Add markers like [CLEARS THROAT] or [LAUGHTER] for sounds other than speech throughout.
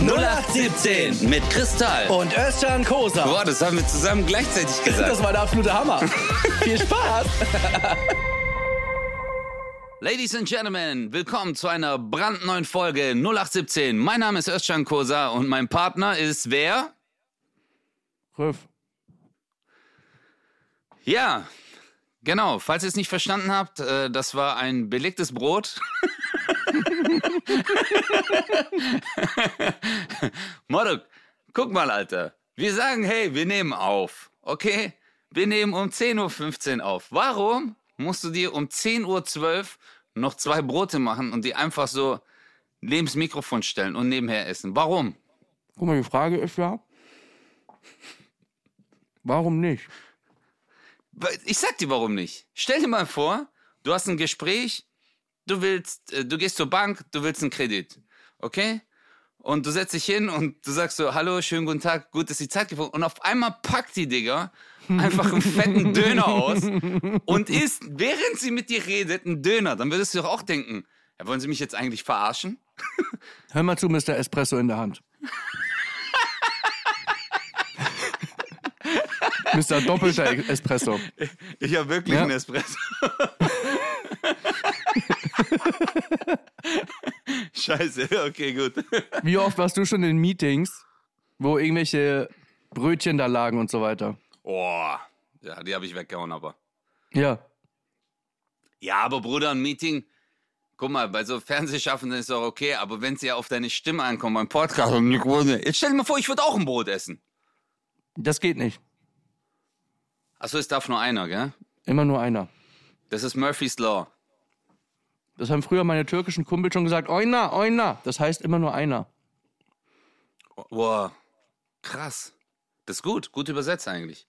0817 Mit Kristall. und Özcan Kosa. Boah, das haben wir zusammen gleichzeitig gesagt. Das war der absolute Hammer. [LAUGHS] Viel Spaß. Ladies and Gentlemen, willkommen zu einer brandneuen Folge 0817. Mein Name ist Özcan Kosa und mein Partner ist wer? Röf. Ja, genau. Falls ihr es nicht verstanden habt, äh, das war ein belegtes Brot. [LAUGHS] [LAUGHS] Moruk, guck mal, Alter. Wir sagen, hey, wir nehmen auf. Okay? Wir nehmen um 10.15 Uhr auf. Warum musst du dir um 10.12 Uhr noch zwei Brote machen und die einfach so neben das Mikrofon stellen und nebenher essen? Warum? Guck mal, die Frage ist ja, warum nicht? Ich sag dir warum nicht. Stell dir mal vor, du hast ein Gespräch, du willst, äh, du gehst zur Bank, du willst einen Kredit, okay? Und du setzt dich hin und du sagst so, hallo, schönen guten Tag, gut, dass die Zeit gefunden. Und auf einmal packt die Digga einfach einen fetten Döner aus und isst, während sie mit dir redet, einen Döner. Dann würdest du doch auch denken, ja, wollen sie mich jetzt eigentlich verarschen? [LAUGHS] Hör mal zu, Mr. Espresso in der Hand. [LAUGHS] Mr. Doppelter Espresso. Ich habe wirklich Ja. einen Espresso. [LAUGHS] Scheiße, okay, gut. Wie oft warst du schon in Meetings, wo irgendwelche Brötchen da lagen und so weiter? Oh, ja, die habe ich weggehauen, aber. Ja. Ja, aber Bruder, ein Meeting, guck mal, bei so Fernsehschaffenden ist doch okay, aber wenn es ja auf deine Stimme ankommt, beim Podcast, und jetzt stell dir mal vor, ich würde auch ein Brot essen. Das geht nicht. Achso, es darf nur einer, gell? Immer nur einer. Das ist Murphy's Law. Das haben früher meine türkischen Kumpel schon gesagt. Oina, oina. Das heißt immer nur einer. Boah, krass. Das ist gut, gut übersetzt eigentlich.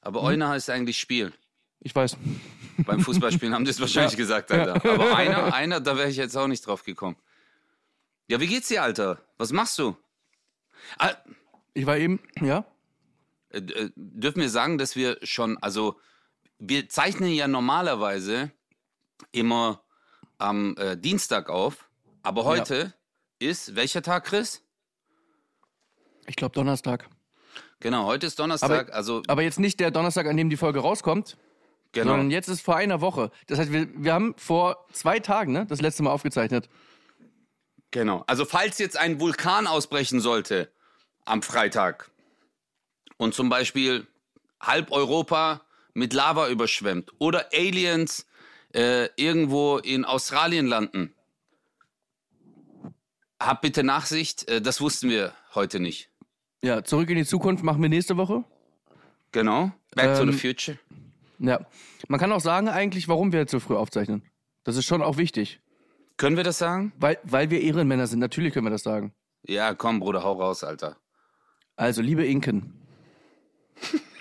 Aber Euna heißt eigentlich Spiel. Ich weiß. Beim Fußballspielen haben die es [LAUGHS] wahrscheinlich Ja. gesagt, Alter. Aber einer, [LAUGHS] einer, da wäre ich jetzt auch nicht drauf gekommen. Ja, wie geht's dir, Alter? Was machst du? Ah, Ich war eben, ja? äh, äh, dürfen wir sagen, dass wir schon, also wir zeichnen ja normalerweise immer am äh, Dienstag auf, aber heute ist welcher Tag, Chris? Ich glaube Donnerstag. Genau, heute ist Donnerstag, also Aber jetzt nicht der Donnerstag, an dem die Folge rauskommt, genau. sondern jetzt ist vor einer Woche. Das heißt, wir, wir haben vor zwei Tagen ne, das letzte Mal aufgezeichnet. Genau. Also falls jetzt ein Vulkan ausbrechen sollte am Freitag und zum Beispiel halb Europa mit Lava überschwemmt oder Aliens äh, irgendwo in Australien landen, hab bitte Nachsicht, äh, das wussten wir heute nicht. Ja, zurück in die Zukunft machen wir nächste Woche. Genau. Back to Ähm, the future. Ja. Man kann auch sagen eigentlich, warum wir jetzt so früh aufzeichnen. Das ist schon auch wichtig. Können wir das sagen? Weil, weil wir Ehrenmänner sind. Natürlich können wir das sagen. Ja, komm, Bruder, hau raus, Alter. Also, liebe Inken.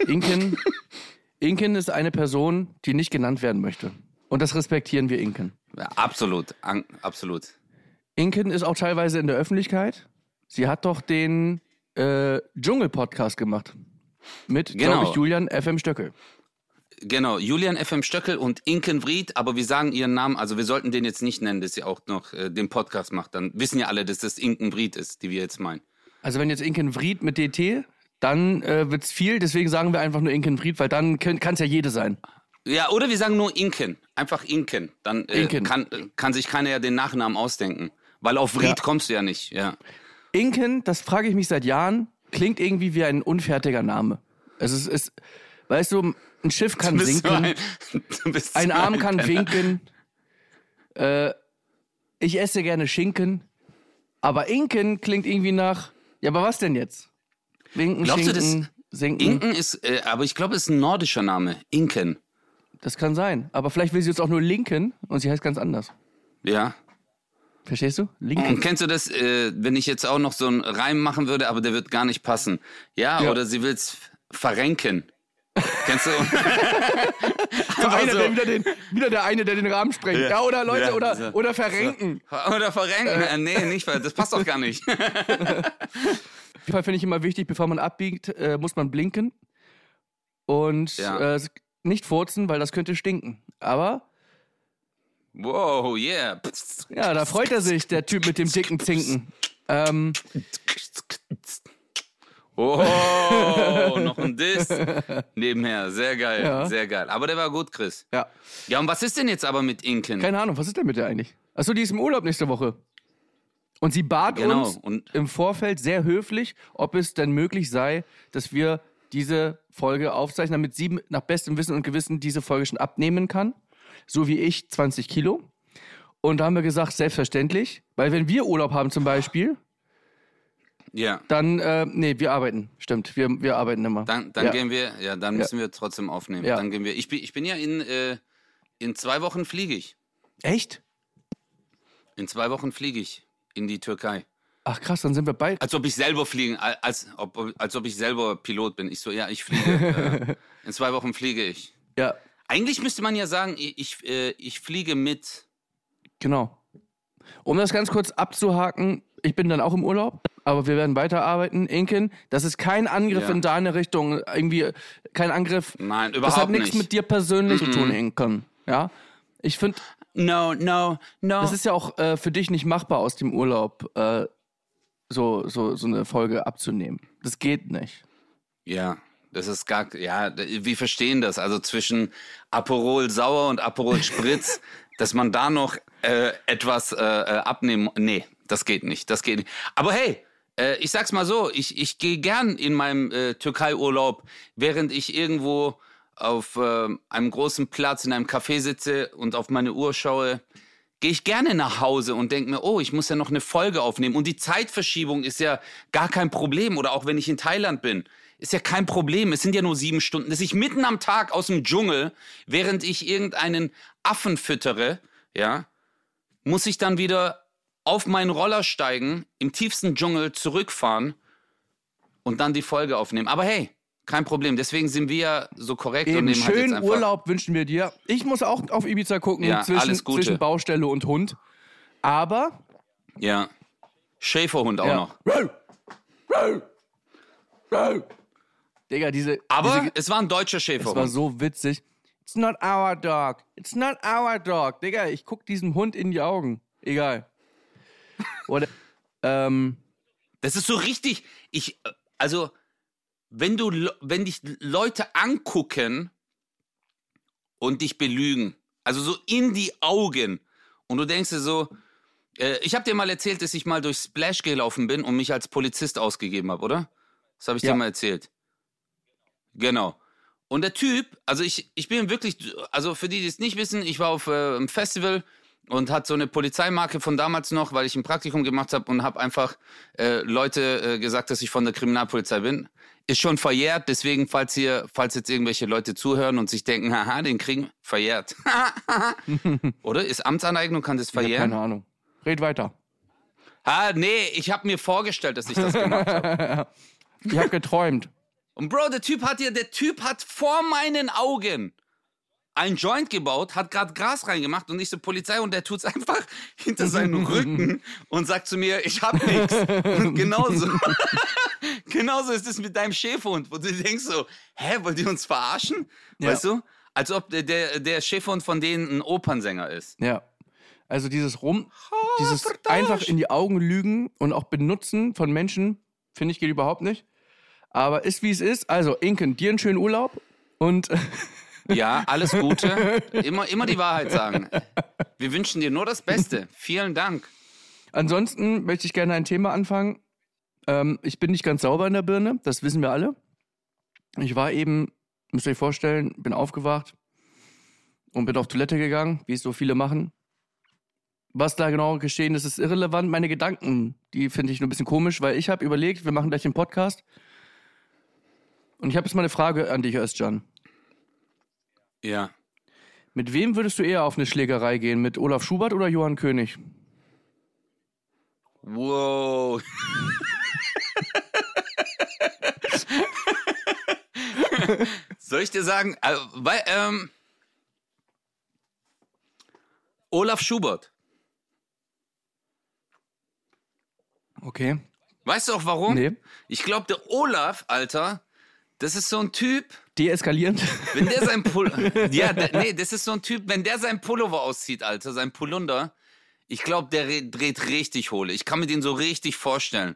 Inken, [LAUGHS] Inken ist eine Person, die nicht genannt werden möchte. Und das respektieren wir Inken. Ja, absolut, an, absolut. Inken ist auch teilweise in der Öffentlichkeit. Sie hat doch den äh, Dschungel-Podcast gemacht. Mit, Genau. glaube ich, Julian FM Stöckel. Genau, Julian FM Stöckel und Inken Vried, aber wir sagen ihren Namen, also wir sollten den jetzt nicht nennen, dass sie auch noch äh, den Podcast macht. Dann wissen ja alle, dass das Inken Vried ist, die wir jetzt meinen. Also wenn jetzt Inken Vried mit DT, dann äh, wird's viel. Deswegen sagen wir einfach nur Inken Vried, weil dann kann es ja jede sein. Ja, oder wir sagen nur Inken, einfach Inken. Dann äh, Inken. Kann, äh, kann sich keiner ja den Nachnamen ausdenken. Weil auf Vried Ja. kommst du ja nicht, ja. Inken, das frage ich mich seit Jahren, klingt irgendwie wie ein unfertiger Name. Es ist, ist weißt du, ein Schiff kann sinken, ein, [LAUGHS] ein Arm kann Penner. winken. Äh, ich esse gerne Schinken. Aber Inken klingt irgendwie nach. Ja, aber was denn jetzt? Winken, Glaubst du, das- Schinken, Sinken. Inken ist, äh, aber ich glaube, es ist ein nordischer Name. Inken. Das kann sein. Aber vielleicht will sie jetzt auch nur Linken und sie heißt ganz anders. Ja. Verstehst du? Und Linken. kennst du das, äh, wenn ich jetzt auch noch so einen Reim machen würde, aber der wird gar nicht passen? Ja, Ja. oder sie will's verrenken. Kennst du? [LAUGHS] So Aber einer, so. der wieder, den, wieder der eine, der den Rahmen sprengt. Ja, Ja. oder Leute, Ja, oder, so. oder verrenken. Oder verrenken. Äh, nee, nicht, ver- das passt doch gar nicht. [LAUGHS] [LAUGHS] Auf jeden Fall finde ich immer wichtig, bevor man abbiegt, äh, muss man blinken. Und Ja. äh, nicht furzen, weil das könnte stinken. Aber Wow, yeah. Ja, da freut er sich, der Typ mit dem dicken Zinken. Ähm, Oh, noch ein Diss [LAUGHS] nebenher. Sehr geil, Ja. sehr geil. Aber der war gut, Chris. ja. Ja, und was ist denn jetzt aber mit Inken? Keine Ahnung, was ist denn mit der eigentlich? Achso, die ist im Urlaub nächste Woche. Und sie bat Genau, uns und- im Vorfeld sehr höflich, ob es denn möglich sei, dass wir diese Folge aufzeichnen, damit sie nach bestem Wissen und Gewissen diese Folge schon abnehmen kann. So wie ich 20 Kilo. Und da haben wir gesagt, selbstverständlich. Weil wenn wir Urlaub haben zum Beispiel, Ja, dann, äh, nee, wir arbeiten. Stimmt, wir, wir arbeiten immer. dann, dann ja. gehen wir, ja, dann müssen wir trotzdem aufnehmen. Ja. Dann gehen wir. Ich bin, ich bin ja in, äh, in zwei Wochen fliege ich. Echt? In zwei Wochen fliege ich in die Türkei. Ach krass, dann sind wir beide. Als ob ich selber fliegen, als ob, als ob ich selber Pilot bin. Ich so, ja, ich fliege. äh, [LAUGHS] in zwei Wochen fliege ich. Ja, Eigentlich müsste man ja sagen, ich, ich, äh, ich fliege mit. Genau. Um das ganz kurz abzuhaken, ich bin dann auch im Urlaub, aber wir werden weiterarbeiten. Inken, das ist kein Angriff Ja. in deine Richtung, irgendwie kein Angriff. Nein, Das überhaupt hat nichts nicht. mit dir persönlich zu tun, Inken. Ja? Ich finde, No, no, no. es ist ja auch äh, für dich nicht machbar, aus dem Urlaub äh, so, so, so eine Folge abzunehmen. Das geht nicht. Ja, das ist gar, ja, wir verstehen das. Also zwischen Aperol Sauer und Aperol Spritz, [LAUGHS] dass man da noch äh, etwas äh, äh, abnehmen, nee, das geht nicht, das geht nicht. Aber hey, äh, ich sag's mal so, ich, ich gehe gern in meinem äh, Türkei-Urlaub, während ich irgendwo auf äh, einem großen Platz in einem Café sitze und auf meine Uhr schaue, gehe ich gerne nach Hause und denke mir, oh, ich muss ja noch eine Folge aufnehmen. Und die Zeitverschiebung ist ja gar kein Problem. Oder auch wenn ich in Thailand bin, ist ja kein Problem. Es sind ja nur sieben Stunden. Dass ich mitten am Tag aus dem Dschungel, während ich irgendeinen Affen füttere, ja, muss ich dann wieder auf meinen Roller steigen, im tiefsten Dschungel zurückfahren und dann die Folge aufnehmen. Aber hey, kein Problem. Deswegen sind wir so korrekt und Eben nehmen halt jetzt schönen einfach. Urlaub wünschen wir dir. Ich muss auch auf Ibiza gucken, Ja, zwischen, alles Gute. zwischen Baustelle und Hund. Aber Ja. Schäferhund auch Ja. noch. Digga, diese. Aber diese, es war ein deutscher es war Schäferhund. so witzig. It's not our dog. It's not our dog. Digga, ich guck diesem Hund in die Augen. Egal. [LAUGHS] Oder. ähm, Das ist so richtig. Ich, äh, also, wenn du, wenn dich Leute angucken und dich belügen, also so in die Augen, und du denkst dir so, äh, ich habe dir mal erzählt, dass ich mal durch Splash gelaufen bin und mich als Polizist ausgegeben habe, oder? Das habe ich Ja. dir mal erzählt. Genau. Und der Typ, also ich, ich bin wirklich, also für die, die es nicht wissen, ich war auf äh, einem Festival und hat so eine Polizeimarke von damals noch, weil ich ein Praktikum gemacht habe und habe einfach äh, Leute äh, gesagt, dass ich von der Kriminalpolizei bin. Ist schon verjährt, deswegen, falls hier, falls jetzt irgendwelche Leute zuhören und sich denken, haha, den kriegen, verjährt. [LAUGHS] Oder? Ist Amtsaneignung, kann das verjähren? keine Ahnung. Red weiter. Ah, nee, ich habe mir vorgestellt, dass ich das gemacht habe. [LAUGHS] Ich hab geträumt. Und Bro, der Typ hat hier, der Typ hat vor meinen Augen ein Joint gebaut, hat gerade Gras reingemacht und ich so Polizei und der tut's einfach [LAUGHS] hinter seinen Rücken [LAUGHS] und sagt zu mir, ich hab nichts. Und genauso, [LAUGHS] genauso ist es mit deinem Schäferhund, wo du denkst so, hä, wollt ihr uns verarschen? Ja. Weißt du? Als ob der, der, der Schäferhund von denen ein Opernsänger ist. Ja. Also dieses Rum, dieses einfach in die Augen lügen und auch benutzen von Menschen, finde ich, geht überhaupt nicht. Aber ist wie es ist. Also, Inken, dir einen schönen Urlaub und Ja, alles Gute. [LAUGHS] Immer, immer die Wahrheit sagen. Wir wünschen dir nur das Beste. Vielen Dank. ansonsten möchte ich gerne ein Thema anfangen. Ähm, ich bin nicht ganz sauber in der Birne, das wissen wir alle. Ich war eben, müsst ihr euch vorstellen, bin aufgewacht und bin auf Toilette gegangen, wie es so viele machen. Was da genau geschehen ist, ist irrelevant. Meine Gedanken, die finde ich nur ein bisschen komisch, weil ich habe überlegt, wir machen gleich den Podcast. Und ich habe jetzt mal eine Frage an dich, Özcan. Ja. Mit wem würdest du eher auf eine Schlägerei gehen? Mit Olaf Schubert oder Johann König? Wow. [LAUGHS] Soll ich dir sagen, äh, weil, ähm, Olaf Schubert. Okay. Weißt du auch warum? Nee. Ich glaube, der Olaf, Alter, das ist so ein Typ, Deeskalierend. wenn der sein Pullover. [LAUGHS] ja, der, nee, das ist so ein Typ, wenn der sein Pullover auszieht, Alter, sein Polunder. Ich glaube, der re- dreht richtig hohle. Ich kann mir den so richtig vorstellen.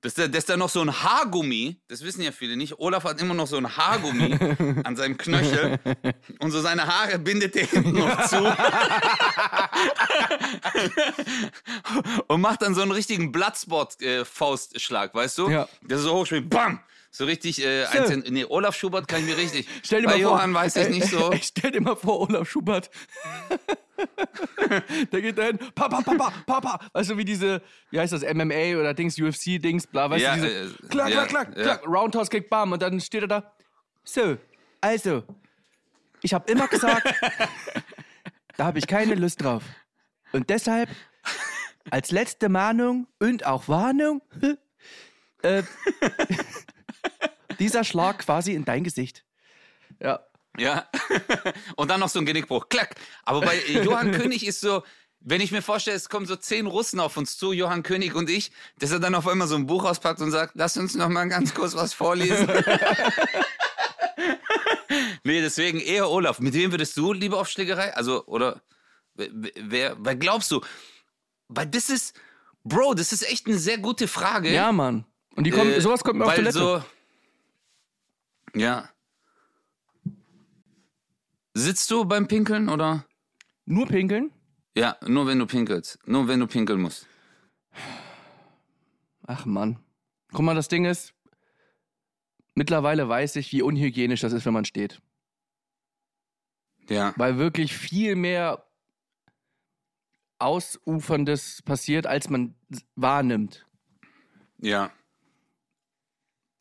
Dass der, dass der noch so ein Haargummi, das wissen ja viele nicht, Olaf hat immer noch so ein Haargummi [LAUGHS] an seinem Knöchel und so seine Haare bindet er hinten noch [LAUGHS] zu. und macht dann so einen richtigen Bloodsport-Faustschlag, weißt du? Ja. Der so hochspielt, bam! So richtig, äh, So. nee, Olaf Schubert kann ich mir richtig. [LAUGHS] Stell dir Bei mal vor, Johann weiß ich äh, nicht so. Ich stell dir mal vor, Olaf Schubert. [LAUGHS] der geht dahin, Papa, Papa, Papa. Weißt du, wie diese, wie heißt das, MMA oder Dings, UFC-Dings, bla, weißt Ja, du, diese, äh, klack, ja, klack, klack, ja. klack, Roundhouse Kick, bam, und dann steht er da, so, also, ich habe immer gesagt, [LAUGHS] da habe ich keine Lust drauf. Und deshalb, als letzte Mahnung und auch Warnung, äh, dieser Schlag quasi in dein Gesicht. Ja. Ja. [LAUGHS] Und dann noch so ein Genickbruch. Klack. Aber bei Johann König ist so, wenn ich mir vorstelle, es kommen so zehn Russen auf uns zu, Johann König und ich, dass er dann auf einmal so ein Buch auspackt und sagt, lass uns noch mal ganz kurz was vorlesen. [LAUGHS] nee, deswegen eher Olaf. Mit wem würdest du lieber auf Schlägerei? Also, oder wer, wer, wer glaubst du? Weil das ist, Bro, das ist echt eine sehr gute Frage. Ja, Mann. Und die kommen, Äh, sowas kommt mir auf Toilette. So, ja. Sitzt du beim Pinkeln oder? Nur pinkeln? Ja, nur wenn du pinkelst. Nur wenn du pinkeln musst. Ach Mann. Guck mal, das Ding ist, mittlerweile weiß ich, wie unhygienisch das ist, wenn man steht. Ja. Weil wirklich viel mehr Ausuferndes passiert, als man wahrnimmt. Ja.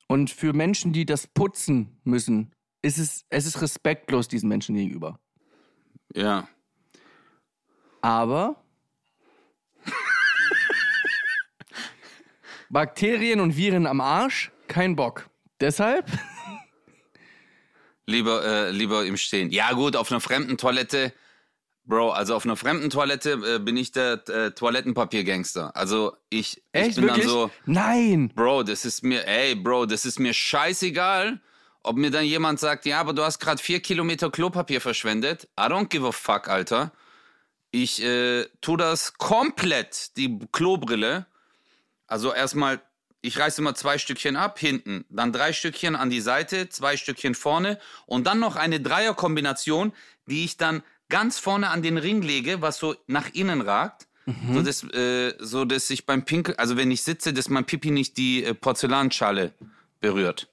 Und für Menschen, die das putzen müssen, ist es, es ist respektlos diesen Menschen gegenüber. Ja. Aber [LAUGHS] Bakterien und Viren am Arsch, kein Bock. Deshalb, Lieber, äh, lieber im Stehen. Ja, gut, auf einer fremden Toilette. Bro, also auf einer fremden Toilette äh, bin ich der äh, Toilettenpapier-Gangster. Also ich, ich echt bin wirklich? dann so, Nein. Bro, das ist mir, ey, Bro, das ist mir scheißegal, ob mir dann jemand sagt, ja, aber du hast gerade vier Kilometer Klopapier verschwendet. I don't give a fuck, Alter. Ich äh, tu das komplett, die Klobrille. Also erstmal, ich reiße immer zwei Stückchen ab, hinten, dann drei Stückchen an die Seite, zwei Stückchen vorne und dann noch eine Dreierkombination, die ich dann ganz vorne an den Ring lege, was so nach innen ragt. So, dass, äh, so dass ich beim Pinkel, also wenn ich sitze, dass mein Pipi nicht die äh, Porzellanschale berührt.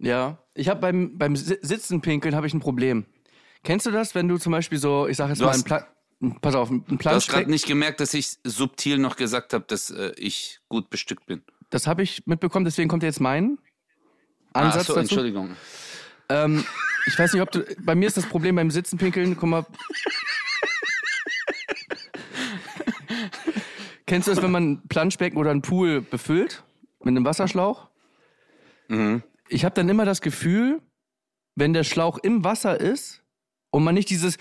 Ja, ich habe beim, beim Si- Sitzen pinkeln habe ich ein Problem. Kennst du das, wenn du zum Beispiel so, ich sag jetzt Du mal, hast- ein Pla Pass auf, ein Du hast gerade nicht gemerkt, dass ich subtil noch gesagt habe, dass äh, ich gut bestückt bin. Das habe ich mitbekommen, deswegen kommt jetzt mein Ansatz Ach so, dazu. Entschuldigung. Ähm, [LAUGHS] ich weiß nicht, ob du. Bei mir ist das Problem beim Sitzen pinkeln, guck mal. Kennst du das, wenn man ein Planschbecken oder einen Pool befüllt mit einem Wasserschlauch? Mhm. Ich habe dann immer das Gefühl, wenn der Schlauch im Wasser ist und man nicht dieses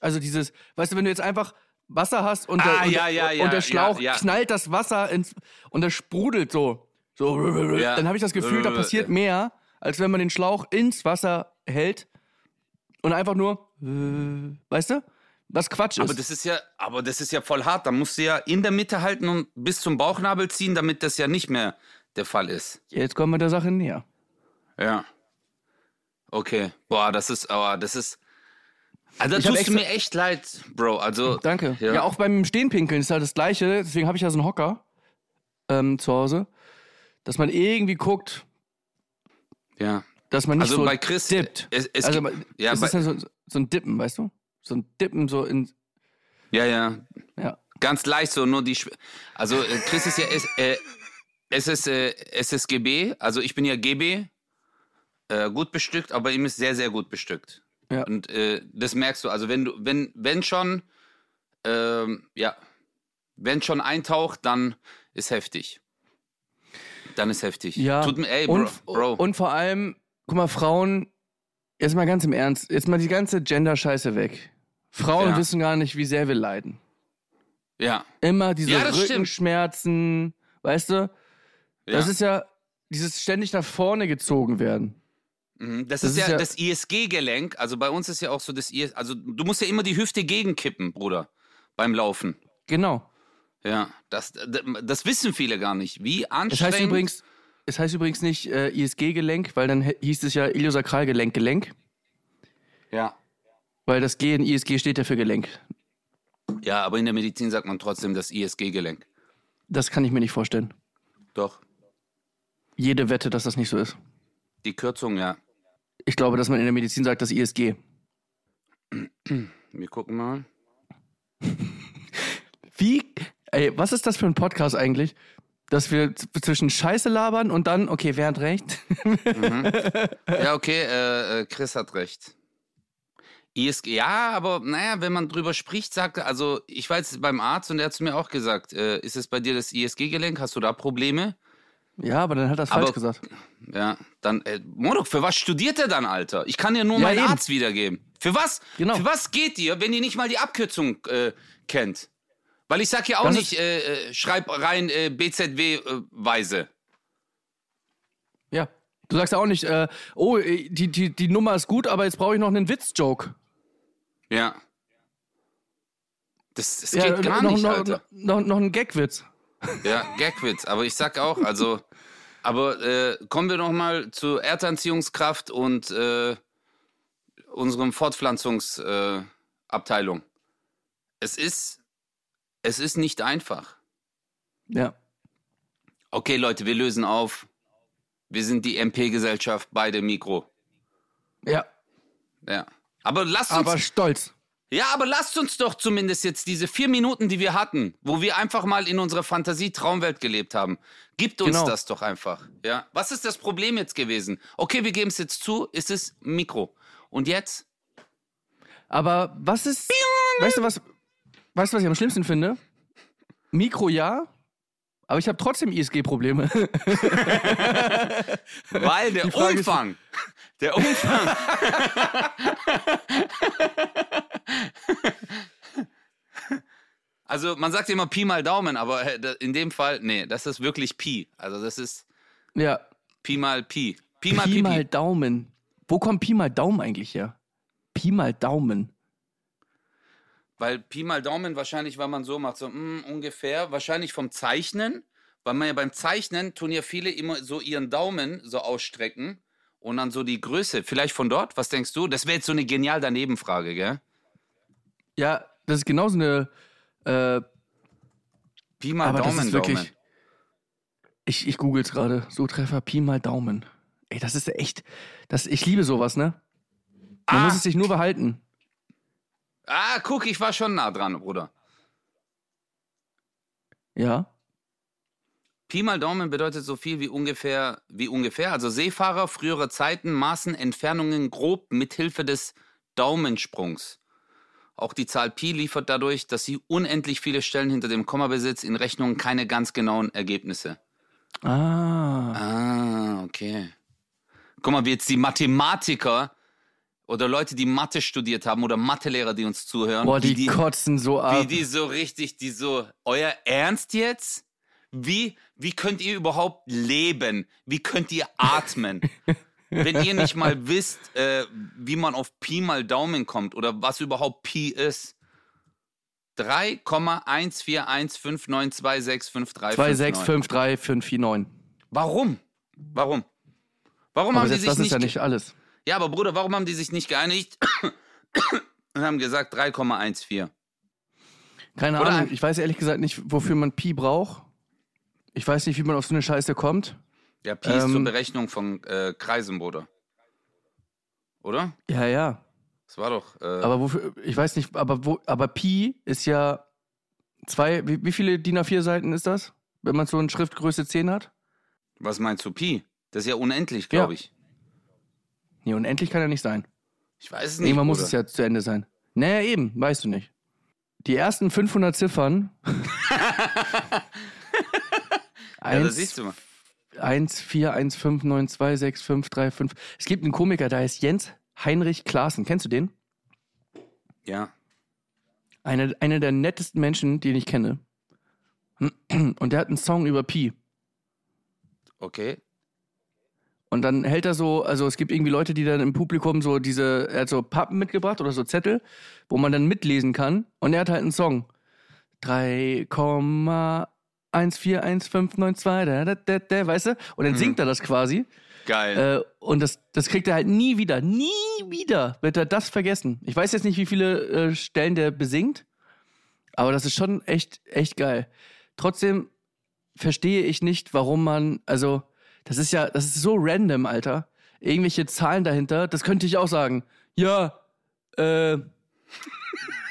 also dieses, weißt du, wenn du jetzt einfach Wasser hast und der, Ah, und, ja, der- ja, ja, und der Schlauch knallt das Wasser ins und der sprudelt so, so Ja. dann habe ich das Gefühl, da passiert mehr, als wenn man den Schlauch ins Wasser hält und einfach nur, äh, weißt du, was Quatsch ist. Aber das ist ja, aber das ist ja voll hart. Da musst du ja in der Mitte halten und bis zum Bauchnabel ziehen, damit das ja nicht mehr der Fall ist. Jetzt kommen wir der Sache näher. Ja. Okay. Boah, das ist, aber das ist. Also da tust du mir echt leid, Bro. Also. Danke. Ja, Ja. auch beim Stehenpinkeln ist halt das Gleiche. Deswegen habe ich ja so einen Hocker ähm, zu Hause, dass man irgendwie guckt, Ja. dass man nicht Also so bei Chris. dippt. Es, es also gibt, ja, es bei, ist ja so, so ein Dippen, weißt du? So ein Dippen so in, ja, ja. ja. Ganz leicht so, nur die. Schw- Also äh, Chris ist ja S, äh, SS, äh, SSGB, also ich bin ja GB, äh, gut bestückt, aber ihm ist sehr, sehr gut bestückt. Ja. Und äh, das merkst du, also wenn du, wenn, wenn schon, ähm, ja, wenn schon eintaucht, dann ist heftig. Dann ist heftig. Ja. Tut mir, ey, Bro. und, Bro. und vor allem, guck mal, Frauen, jetzt mal ganz im Ernst, jetzt mal die ganze Gender-Scheiße weg. Frauen Ja. wissen gar nicht, wie sehr wir leiden. ja. Immer diese Ja, das stimmt. Rückenschmerzen, weißt du? ja. Das ist ja dieses ständig nach vorne gezogen werden. Mhm, Das, Das ist, ist ja, ja- das ISG-Gelenk. Also bei uns ist ja auch so das IS. Also du musst ja immer die Hüfte gegenkippen, Bruder. beim Laufen. Genau. Ja, das, das wissen viele gar nicht. Wie anstrengend. heißt übrigens, es heißt übrigens nicht äh, ISG-Gelenk, weil dann hieß es ja Iliosakralgelenk, Gelenk, Ja. weil das G in ISG steht ja für Gelenk. ja, aber in der Medizin sagt man trotzdem das ISG-Gelenk. Das kann ich mir nicht vorstellen. Doch. Jede Wette, dass das nicht so ist. Die Kürzung, ja. Ich glaube, dass man in der Medizin sagt, das ISG. Wir gucken mal. Wie, ey, was ist das für ein Podcast eigentlich? Dass wir zwischen Scheiße labern und dann, okay, wer hat recht? [LAUGHS] Ja, okay, äh, äh, Chris hat recht. ISG, ja, aber naja, wenn man drüber spricht, sagt er, also ich war jetzt beim Arzt und der hat zu mir auch gesagt, äh, ist es bei dir das ISG-Gelenk? Hast du da Probleme? Ja, aber dann hat er es falsch gesagt. Ja, dann, äh, Modok, für was studiert er dann, Alter? Ich kann dir nur Ja, meinen eben. Arzt wiedergeben. Für was? Genau. Für was geht ihr, wenn ihr nicht mal die Abkürzung äh, kennt? Weil ich sag ja auch Das nicht, äh, äh, schreib rein äh, BZW-Weise. Ja. Du sagst ja auch nicht, äh, oh, äh, die, die, die Nummer ist gut, aber jetzt brauche ich noch einen Witz-Joke. ja. Das, das Ja, geht gar noch, nicht, noch, Alter. noch, noch ein Gagwitz. Ja, Gagwitz. Aber ich sag auch, also, [LAUGHS] aber äh, kommen wir noch mal zur Erdanziehungskraft und äh, unserem Fortpflanzungsabteilung. Äh, es ist, es ist nicht einfach. Ja. Okay, Leute, wir lösen auf. Wir sind die MP-Gesellschaft, beide Mikro. Ja. Ja. Aber lasst uns, Aber stolz. ja, aber lasst uns doch zumindest jetzt diese vier Minuten, die wir hatten, wo wir einfach mal in unserer Fantasie-Traumwelt gelebt haben, gibt uns Genau. das doch einfach. Ja. Was ist das Problem jetzt gewesen? Okay, wir geben es jetzt zu, es ist Mikro. Und jetzt? Aber was ist. Weißt du, was, weißt du, was ich am schlimmsten finde? Mikro ja, aber ich habe trotzdem ISG-Probleme. [LAUGHS] Weil der Frage ist- Umfang, der Umfang. also man sagt immer Pi mal Daumen, aber in dem Fall, nee, das ist wirklich Pi. Also das ist ja. Pi mal Pi. Pi mal Pi Pi. mal Daumen. Wo kommt Pi mal Daumen eigentlich her? Pi mal Daumen. Weil Pi mal Daumen wahrscheinlich, weil man so macht, so mm, ungefähr, wahrscheinlich vom Zeichnen, weil man ja beim Zeichnen tun ja viele immer so ihren Daumen so ausstrecken und dann so die Größe. Vielleicht von dort, was denkst du? Das wäre jetzt so eine genial daneben Frage, gell? Ja, das ist genauso eine. Äh, Pi mal aber Daumen, das ist wirklich. Daumen. Ich, ich google es gerade. So Treffer Pi mal Daumen. Ey, das ist echt. Das, ich liebe sowas, ne? Man Ah. muss es sich nur behalten. Ah, guck, ich war schon nah dran, Bruder. Ja. Pi mal Daumen bedeutet so viel wie ungefähr, wie ungefähr. Also Seefahrer früherer Zeiten maßen Entfernungen grob mit Hilfe des Daumensprungs. Auch die Zahl Pi liefert dadurch, dass sie unendlich viele Stellen hinter dem Komma besitzt, in Rechnungen keine ganz genauen Ergebnisse. Ah. Ah, okay. Guck mal, wie jetzt die Mathematiker oder Leute, die Mathe studiert haben oder Mathelehrer, die uns zuhören, Boah, wie die, kotzen so ab. wie die so richtig, die so, euer Ernst jetzt? Wie, wie könnt ihr überhaupt leben? Wie könnt ihr atmen? [LAUGHS] Wenn ihr nicht mal wisst, äh, wie man auf Pi mal Daumen kommt oder was überhaupt Pi ist. 3,14159265359. 2653549. Warum? Warum? Warum Aber haben die selbst sich das nicht ist ja nicht alles. Ja, aber Bruder, warum haben die sich nicht geeinigt [COUGHS] und haben gesagt 3,14? Keine Oder Ahnung. Ich weiß ehrlich gesagt nicht, wofür man Pi braucht. Ich weiß nicht, wie man auf so eine Scheiße kommt. Ja, Pi ist zur Ähm, Berechnung von äh, Kreisen, Bruder. Oder? Ja, ja. Das war doch. Äh, Aber wofür, ich weiß nicht, aber wo, aber Pi ist ja zwei, wie, wie viele DIN A4 Seiten ist das? Wenn man so eine Schriftgröße 10 hat? was meinst du, Pi? Das ist ja unendlich, glaube Ja. ich. Nee, unendlich kann ja nicht sein. Ich weiß es nicht. Irgendwann muss Bruder. es ja zu Ende sein. Naja, eben, weißt du nicht. Die ersten 500 Ziffern. [LAUGHS] Ja, das siehst du mal. 1, 4, 1, 5, 9, 2, 6, 5, 3, 5. Es gibt einen Komiker, der heißt Jens Heinrich Klaassen. Kennst du den? Ja. Eine, einer der nettesten Menschen, die ich kenne. Und der hat einen Song über Pi. Okay. Und dann hält er so, also es gibt irgendwie Leute, die dann im Publikum so diese, er hat so Pappen mitgebracht oder so Zettel, wo man dann mitlesen kann. Und er hat halt einen Song. 3,141592, da, da, da, da, weißt du? Und dann singt er das quasi. Geil. Äh, und das, das kriegt er halt nie wieder. Nie wieder wird er das vergessen. Ich weiß jetzt nicht, wie viele äh, Stellen der besingt, aber das ist schon echt, echt geil. Trotzdem verstehe ich nicht, warum man, also, das ist ja, das ist so random, Alter. Irgendwelche Zahlen dahinter, das könnte ich auch sagen. Ja, äh,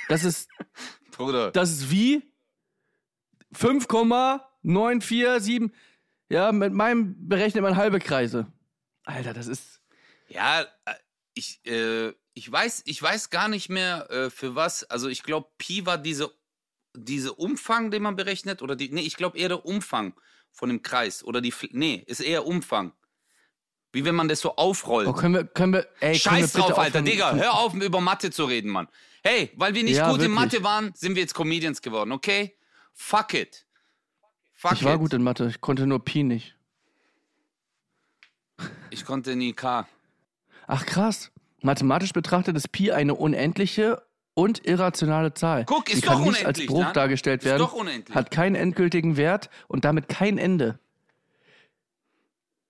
das ist, [LAUGHS] Bruder. das ist wie 5,947. Ja, mit meinem berechnet man halbe Kreise. Alter, das ist. Ja, äh, ich, äh, ich, weiß, ich weiß gar nicht mehr, äh, für was. Also, ich glaube, Pi war diese, diese Umfang, den man berechnet. Oder die. Nee, ich glaube eher der Umfang von dem Kreis. Oder die. Fl- Nee, ist eher Umfang. Wie wenn man das so aufrollt. Oh, können wir, können wir, ey, wir Scheiß bitte drauf, Alter, Digga. Hör auf, über Mathe zu reden, Mann. Hey, weil wir nicht Ja, gut in wirklich. Mathe waren, sind wir jetzt Comedians geworden, okay? Fuck it. Fuck Ich war it. gut in Mathe, ich konnte nur Pi nicht. Ich konnte nie K. Ach krass. Mathematisch betrachtet ist Pi eine unendliche und irrationale Zahl. Guck, ist Sie kann doch nicht als Bruch ne? dargestellt Ist werden, doch unendlich. hat keinen endgültigen Wert und damit kein Ende.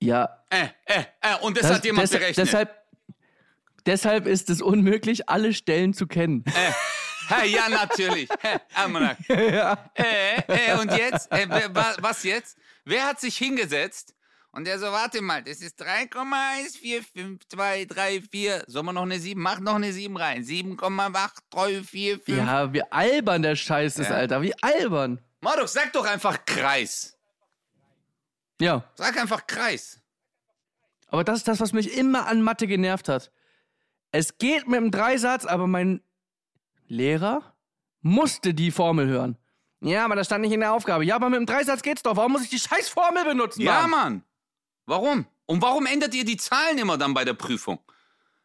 Ja, Äh, äh, äh, und das, das- hat jemand des- berechnet. Deshalb, deshalb ist es unmöglich, alle Stellen zu kennen. Äh, hä, ja, natürlich. Hä, Almanak. [LAUGHS] ja. Äh, äh, und jetzt? Äh, was jetzt? Wer hat sich hingesetzt? Und der so, warte mal, das ist 3,1452334. Sollen wir noch eine 7? Mach noch eine 7 rein. 7,8345. ja, wie albern der Scheiß ist, Ja. Alter. Wie albern. Marok, sag doch einfach Kreis. Ja, Sag einfach Kreis. aber das ist das, was mich immer an Mathe genervt hat. Es geht mit dem Dreisatz, aber mein Lehrer musste die Formel hören. Ja, aber das stand nicht in der Aufgabe. Ja, aber mit dem Dreisatz geht's doch. Warum muss ich die scheiß Formel benutzen? Ja, Mann? Warum? Und warum ändert ihr die Zahlen immer dann bei der Prüfung?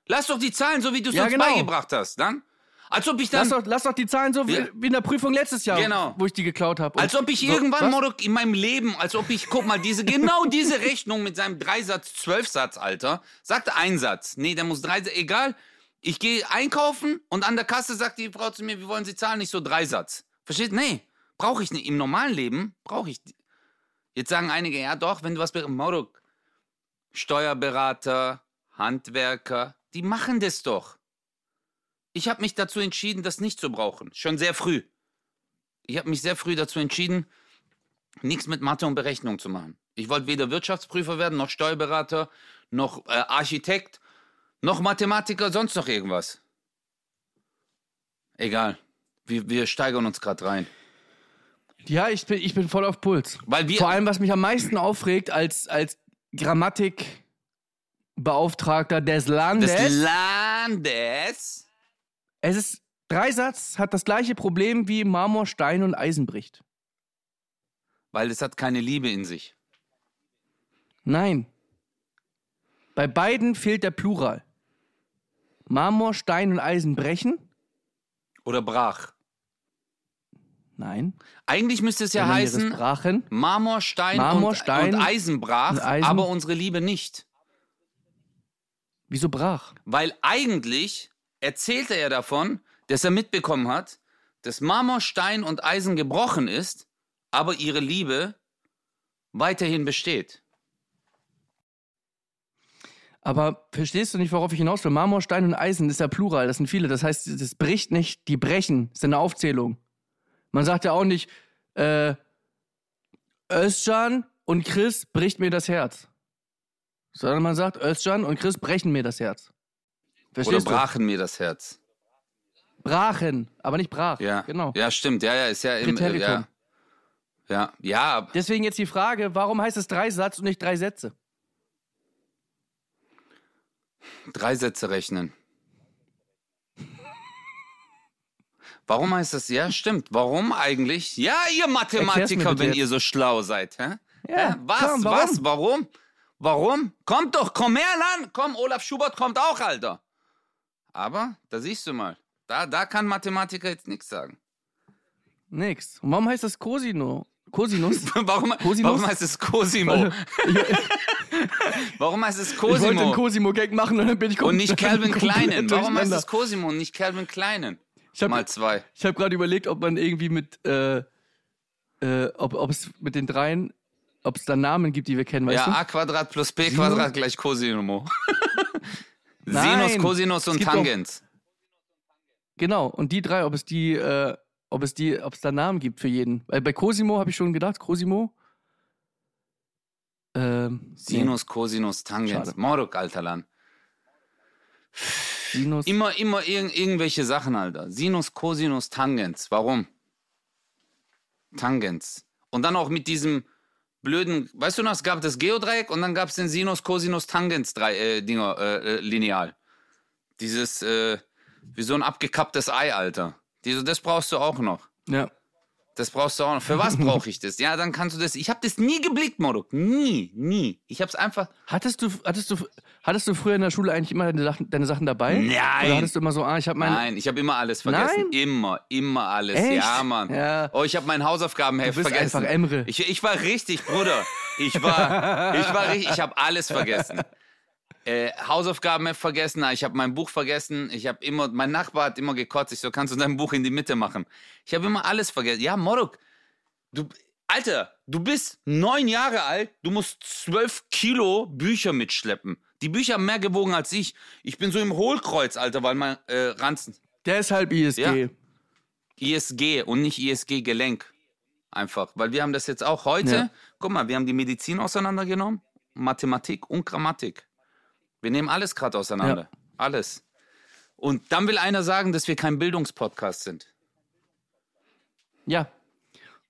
Lass doch die Zahlen so, wie du es Ja, uns genau. beigebracht hast, dann. Als ob ich dann, Lass doch, lass doch die Zahlen so wie, wie in der Prüfung letztes Jahr, Genau. wo ich die geklaut habe. als ob ich irgendwann Morok, in meinem Leben, als ob ich, guck mal, diese, genau diese Rechnung mit seinem Dreisatz, Zwölfsatz, Alter, sagt ein Satz. Nee, der muss drei, egal. Ich gehe einkaufen und an der Kasse sagt die Frau zu mir, wie wollen Sie zahlen? Nicht so Dreisatz. Versteht? Nee, brauche ich nicht. Im normalen Leben brauche ich. die- Jetzt sagen einige, ja doch, wenn du was, Morok, Steuerberater, Handwerker, die machen das doch. Ich habe mich dazu entschieden, das nicht zu brauchen. Schon sehr früh. Ich habe mich sehr früh dazu entschieden, nichts mit Mathe und Berechnung zu machen. Ich wollte weder Wirtschaftsprüfer werden, noch Steuerberater, noch äh, Architekt, noch Mathematiker, sonst noch irgendwas. Egal. Wir, wir steigern uns gerade rein. Ja, ich bin, ich bin voll auf Puls. Weil wir. Vor allem, was mich am meisten aufregt als, als Grammatikbeauftragter des Landes. des Landes. es ist, Dreisatz hat das gleiche Problem wie Marmor, Stein und Eisen bricht. Weil es hat keine Liebe in sich. Nein. Bei beiden fehlt der Plural. Marmor, Stein und Eisen brechen? Oder brach. Nein. Eigentlich müsste es ja Wenn heißen, brachen. Marmor, Stein, Marmor, und, Stein und Eisen brach, und Eisen. aber unsere Liebe nicht. Wieso brach? Weil eigentlich erzählt er ja davon, dass er mitbekommen hat, dass Marmor, Stein und Eisen gebrochen ist, aber ihre Liebe weiterhin besteht. Aber verstehst du nicht, worauf ich hinaus will? Marmor, Stein und Eisen ist ja Plural, das sind viele. Das heißt, das bricht nicht, die brechen. Das ist eine Aufzählung. Man sagt ja auch nicht, äh, Özcan und Chris bricht mir das Herz. Sondern man sagt, Özcan und Chris brechen mir das Herz. Oder Verstehst brachen mir das Herz. du? Brachen, aber nicht brach. Ja, Genau. ja, stimmt. Ja, ja, ist ja im, äh, ja, ja, ja. Deswegen jetzt die Frage, warum heißt es drei Satz und nicht drei Sätze? Drei Sätze rechnen. Warum heißt das? Ja, stimmt. Warum eigentlich? Ja, ihr Mathematiker, wenn jetzt. ihr so schlau seid. Hä? Ja, Hä? Was? komm, warum? Was? Warum? Warum? Kommt doch, komm her, Lan. Komm, Olaf Schubert kommt auch, Alter. Aber, da siehst du mal. Da, da kann Mathematiker jetzt nichts sagen. Nix. Und warum heißt das Cosino? Cosinus? [LAUGHS] Warum, Cosinus? warum heißt es Cosimo? [LAUGHS] Warum heißt es Ich wollte einen Cosimo? Cosimo-Gag machen und dann bin ich Und nicht Calvin [LAUGHS] Kleinen. Warum heißt es Cosimo und nicht Calvin Kleinen? Ich hab- mal zwei. Ich habe gerade überlegt, ob man irgendwie mit, äh, äh, ob, ob es mit den dreien, ob es da Namen gibt, die wir kennen, weißt Ja, du? a Quadrat plus b Sinus? Quadrat gleich Cosinus. [LAUGHS] Sinus, Cosinus und Tangens. Genau. Und die drei, ob es die, äh, ob es die, ob es da Namen gibt für jeden. Weil bei Cosimo habe ich schon gedacht, Cosimo. Ähm, Sinus, Cosinus, Tangens. Moruk, alter Land. nee, Sinus. Immer, immer irg irgendwelche Sachen, Alter. Sinus, Cosinus, Tangens. Warum? Tangens. Und dann auch mit diesem blöden, weißt du noch, es gab das Geodreieck und dann gab es den Sinus, Cosinus, Tangens drei, äh, Dinger, äh, äh, Lineal. Dieses, äh, wie so ein abgekapptes Ei, Alter. Diese, das brauchst du auch noch. Ja. Das brauchst du auch noch. Für was brauche ich das? Ja, dann kannst du das. Ich habe das nie geblickt, Moruk. Nie, nie. Ich habe es einfach. Hattest du, hattest du, hattest du früher in der Schule eigentlich immer deine Sachen, deine Sachen dabei? Nein. Oder hattest du immer so, ah, ich habe meine. Nein, ich habe immer alles vergessen. Nein? Immer, immer alles. Echt? Ja, Mann. Ja. Oh, ich habe mein Hausaufgabenheft Du bist vergessen. einfach Emre. Ich, ich war richtig, Bruder. Ich war, ich war richtig, ich habe alles vergessen. Äh, Hausaufgabenheft vergessen, na, ich habe mein Buch vergessen, ich habe immer, mein Nachbar hat immer gekotzt, ich so, kannst du dein Buch in die Mitte machen? Ich habe immer alles vergessen. Ja, Moruk, du, Alter, du bist neun Jahre alt, du musst zwölf Kilo Bücher mitschleppen. Die Bücher haben mehr gewogen als ich. Ich bin so im Hohlkreuz, Alter, weil mein äh, Ranzen, Deshalb ISG. Ja. ISG und nicht ISG-Gelenk. Einfach. Weil wir haben das jetzt auch heute. Ja. Guck mal, wir haben die Medizin auseinandergenommen, Mathematik und Grammatik. Wir nehmen alles gerade auseinander. Alles. Und dann will einer sagen, dass wir kein Bildungspodcast sind. Ja.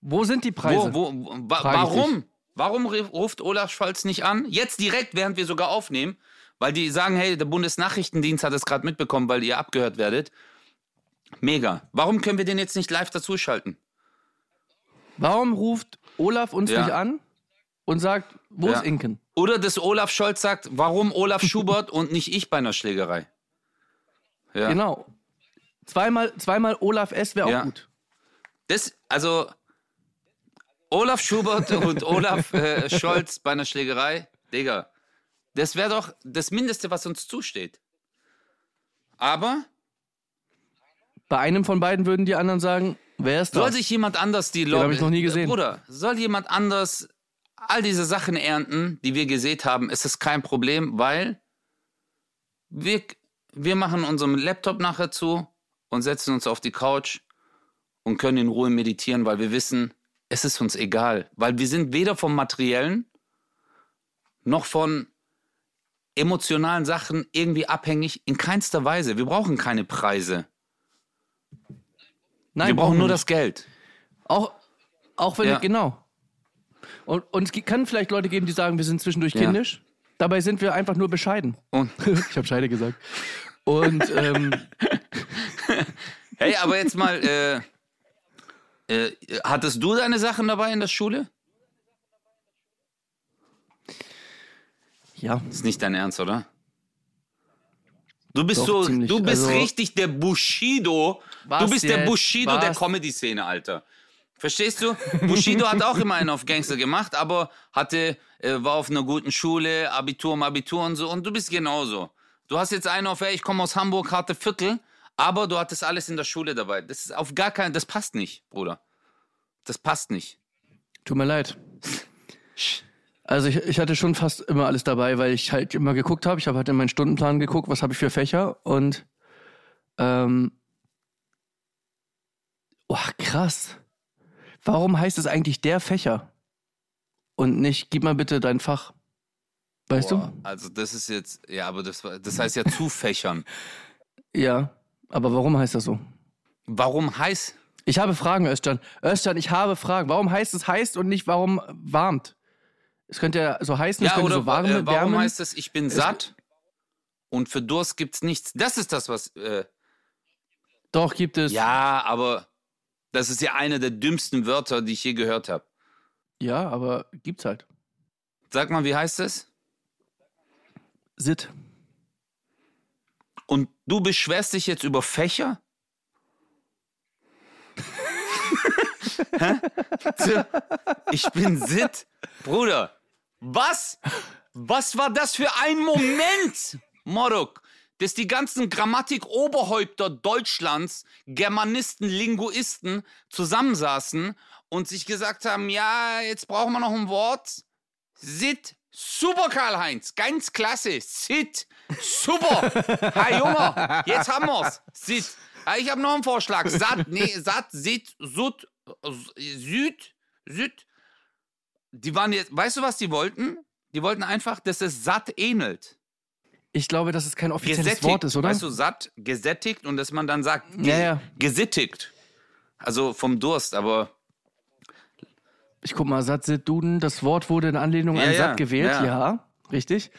Wo sind die Preise? Wo, wo, wa warum? Warum ruft Olaf Scholz nicht an? Jetzt direkt, während wir sogar aufnehmen, weil die sagen, hey, der Bundesnachrichtendienst hat es gerade mitbekommen, weil ihr abgehört werdet. Mega. Warum können wir den jetzt nicht live dazuschalten? Warum ruft Olaf uns Ja. nicht an und sagt, wo Ja. ist Inken? Oder dass Olaf Scholz sagt, warum Olaf [LAUGHS] Schubert und nicht ich bei einer Schlägerei? Ja. Genau. Zweimal, zweimal Olaf S. wäre auch Ja. gut. Das, also Olaf Schubert [LAUGHS] und Olaf äh, Scholz bei einer Schlägerei, Digga, das wäre doch das Mindeste, was uns zusteht. Aber Bei einem von beiden würden die anderen sagen, wer ist soll das? sich jemand anders die hab ich noch nie gesehen. Bruder, soll jemand anders all diese Sachen ernten, die wir gesät haben, ist es kein Problem, weil wir, wir machen unseren Laptop nachher zu und setzen uns auf die Couch und können in Ruhe meditieren, weil wir wissen, es ist uns egal. Weil wir sind weder vom Materiellen noch von emotionalen Sachen irgendwie abhängig, in keinster Weise. Wir brauchen keine Preise. Nein, wir brauchen nur nicht. das Geld. Auch, auch wenn, Ja. genau. Und, und es kann vielleicht Leute geben, die sagen, wir sind zwischendurch Ja. kindisch. Dabei sind wir einfach nur bescheiden. Und [LAUGHS] ich habe Scheide gesagt. Und ähm, [LAUGHS] Hey, aber jetzt mal, äh, äh, hattest du deine Sachen dabei in der Schule? ja, Ist nicht dein Ernst, oder? Du bist Doch, so, ziemlich. du bist Also- richtig der Bushido. Du bist der jetzt? Bushido der Was? Comedy-Szene, Alter. Verstehst du? Bushido hat auch immer einen auf Gangster gemacht, aber hatte, äh, war auf einer guten Schule, Abitur Abitur und so. Und du bist genauso. Du hast jetzt einen auf, ey, ich komme aus Hamburg, harte Viertel, aber du hattest alles in der Schule dabei. Das ist auf gar keinen, das passt nicht, Bruder. Das passt nicht. tut mir leid. Also ich, ich hatte schon fast immer alles dabei, weil ich halt immer geguckt habe. Ich habe halt in meinen Stundenplan geguckt, was habe ich für Fächer und ähm, oh, krass. Warum heißt es eigentlich der Fächer? Und nicht, gib mal bitte dein Fach. Weißt Boah, Also das ist jetzt, ja, aber das, das heißt ja zu fächern. du? [LAUGHS] Ja. Aber warum heißt das so? Warum heiß? Ich habe Fragen, Özcan. Özcan, ich habe Fragen. Warum heißt es heißt und nicht warum warmt? Es könnte ja so heißen, es Ja, könnte oder so warme, äh, warum wärmen. heißt es, ich bin satt und für Durst gibt's nichts? Das ist das, was. Äh, Doch, gibt es. ja, aber das ist ja eine der dümmsten Wörter, die ich je gehört habe. Ja, aber gibt's halt. Sag mal, wie heißt es? Sit. Und du beschwerst dich jetzt über Fächer? [LAUGHS] Ich bin Sit. Bruder, was? Was war das für ein Moment, Morok? Dass die ganzen Grammatik-Oberhäupter Deutschlands, Germanisten, Linguisten zusammensaßen und sich gesagt haben, ja, jetzt brauchen wir noch ein Wort. Sit. Super, Karl-Heinz. Ganz klasse. Sit. Super. [LAUGHS] Herr Junge, jetzt haben wir's. Sit. Ah, Ich habe noch einen Vorschlag. Satt, nee, satt, sit, sud, süd, süd. Die waren jetzt, weißt du, was die wollten? Die wollten einfach, dass es satt ähnelt. Ich glaube, dass es kein offizielles Gesättigt. Wort ist, oder? Weißt du, satt, gesättigt und dass man dann sagt, Ja, ja. gesittigt. Also vom Durst, aber Ich guck mal, Satt, Sit, Duden, das Wort wurde in Anlehnung Ja, an Satt gewählt, ja. ja. richtig.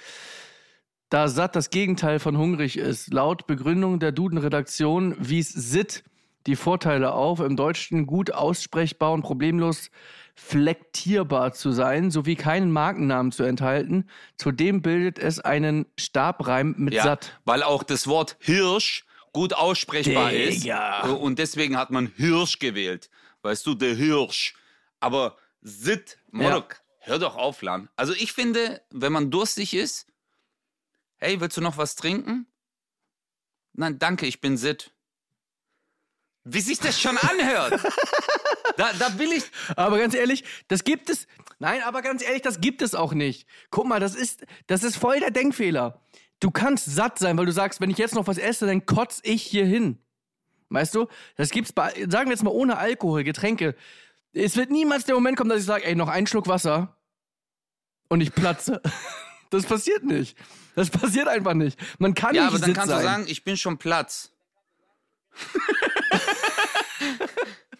Da Satt das Gegenteil von hungrig ist, laut Begründung der Duden-Redaktion wies Sit die Vorteile auf, im Deutschen gut aussprechbar und problemlos flektierbar zu sein, sowie keinen Markennamen zu enthalten. Zudem bildet es einen Stabreim mit ja, Satt. weil auch das Wort Hirsch gut aussprechbar Digga. ist. Und deswegen hat man Hirsch gewählt. Weißt du, der Hirsch. Aber Sit, Morok, hör doch auf, Lan. Also ich finde, wenn man durstig ist, hey, willst du noch was trinken? Nein, danke, ich bin Sit. Wie sich das schon anhört. [LAUGHS] da, da will ich. Aber ganz ehrlich, das gibt es. Nein, aber ganz ehrlich, das gibt es auch nicht. Guck mal, das ist, das ist voll der Denkfehler. Du kannst satt sein, weil du sagst, wenn ich jetzt noch was esse, dann kotz ich hier hin. Weißt du? Das gibt's bei, sagen wir jetzt mal ohne Alkohol, Getränke. Es wird niemals der Moment kommen, dass ich sage, ey, noch einen Schluck Wasser und ich platze. [LAUGHS] Das passiert nicht. Das passiert einfach nicht. Man kann Ja, nicht aber dann kannst sein. du sagen, ich bin schon Platz. [LAUGHS]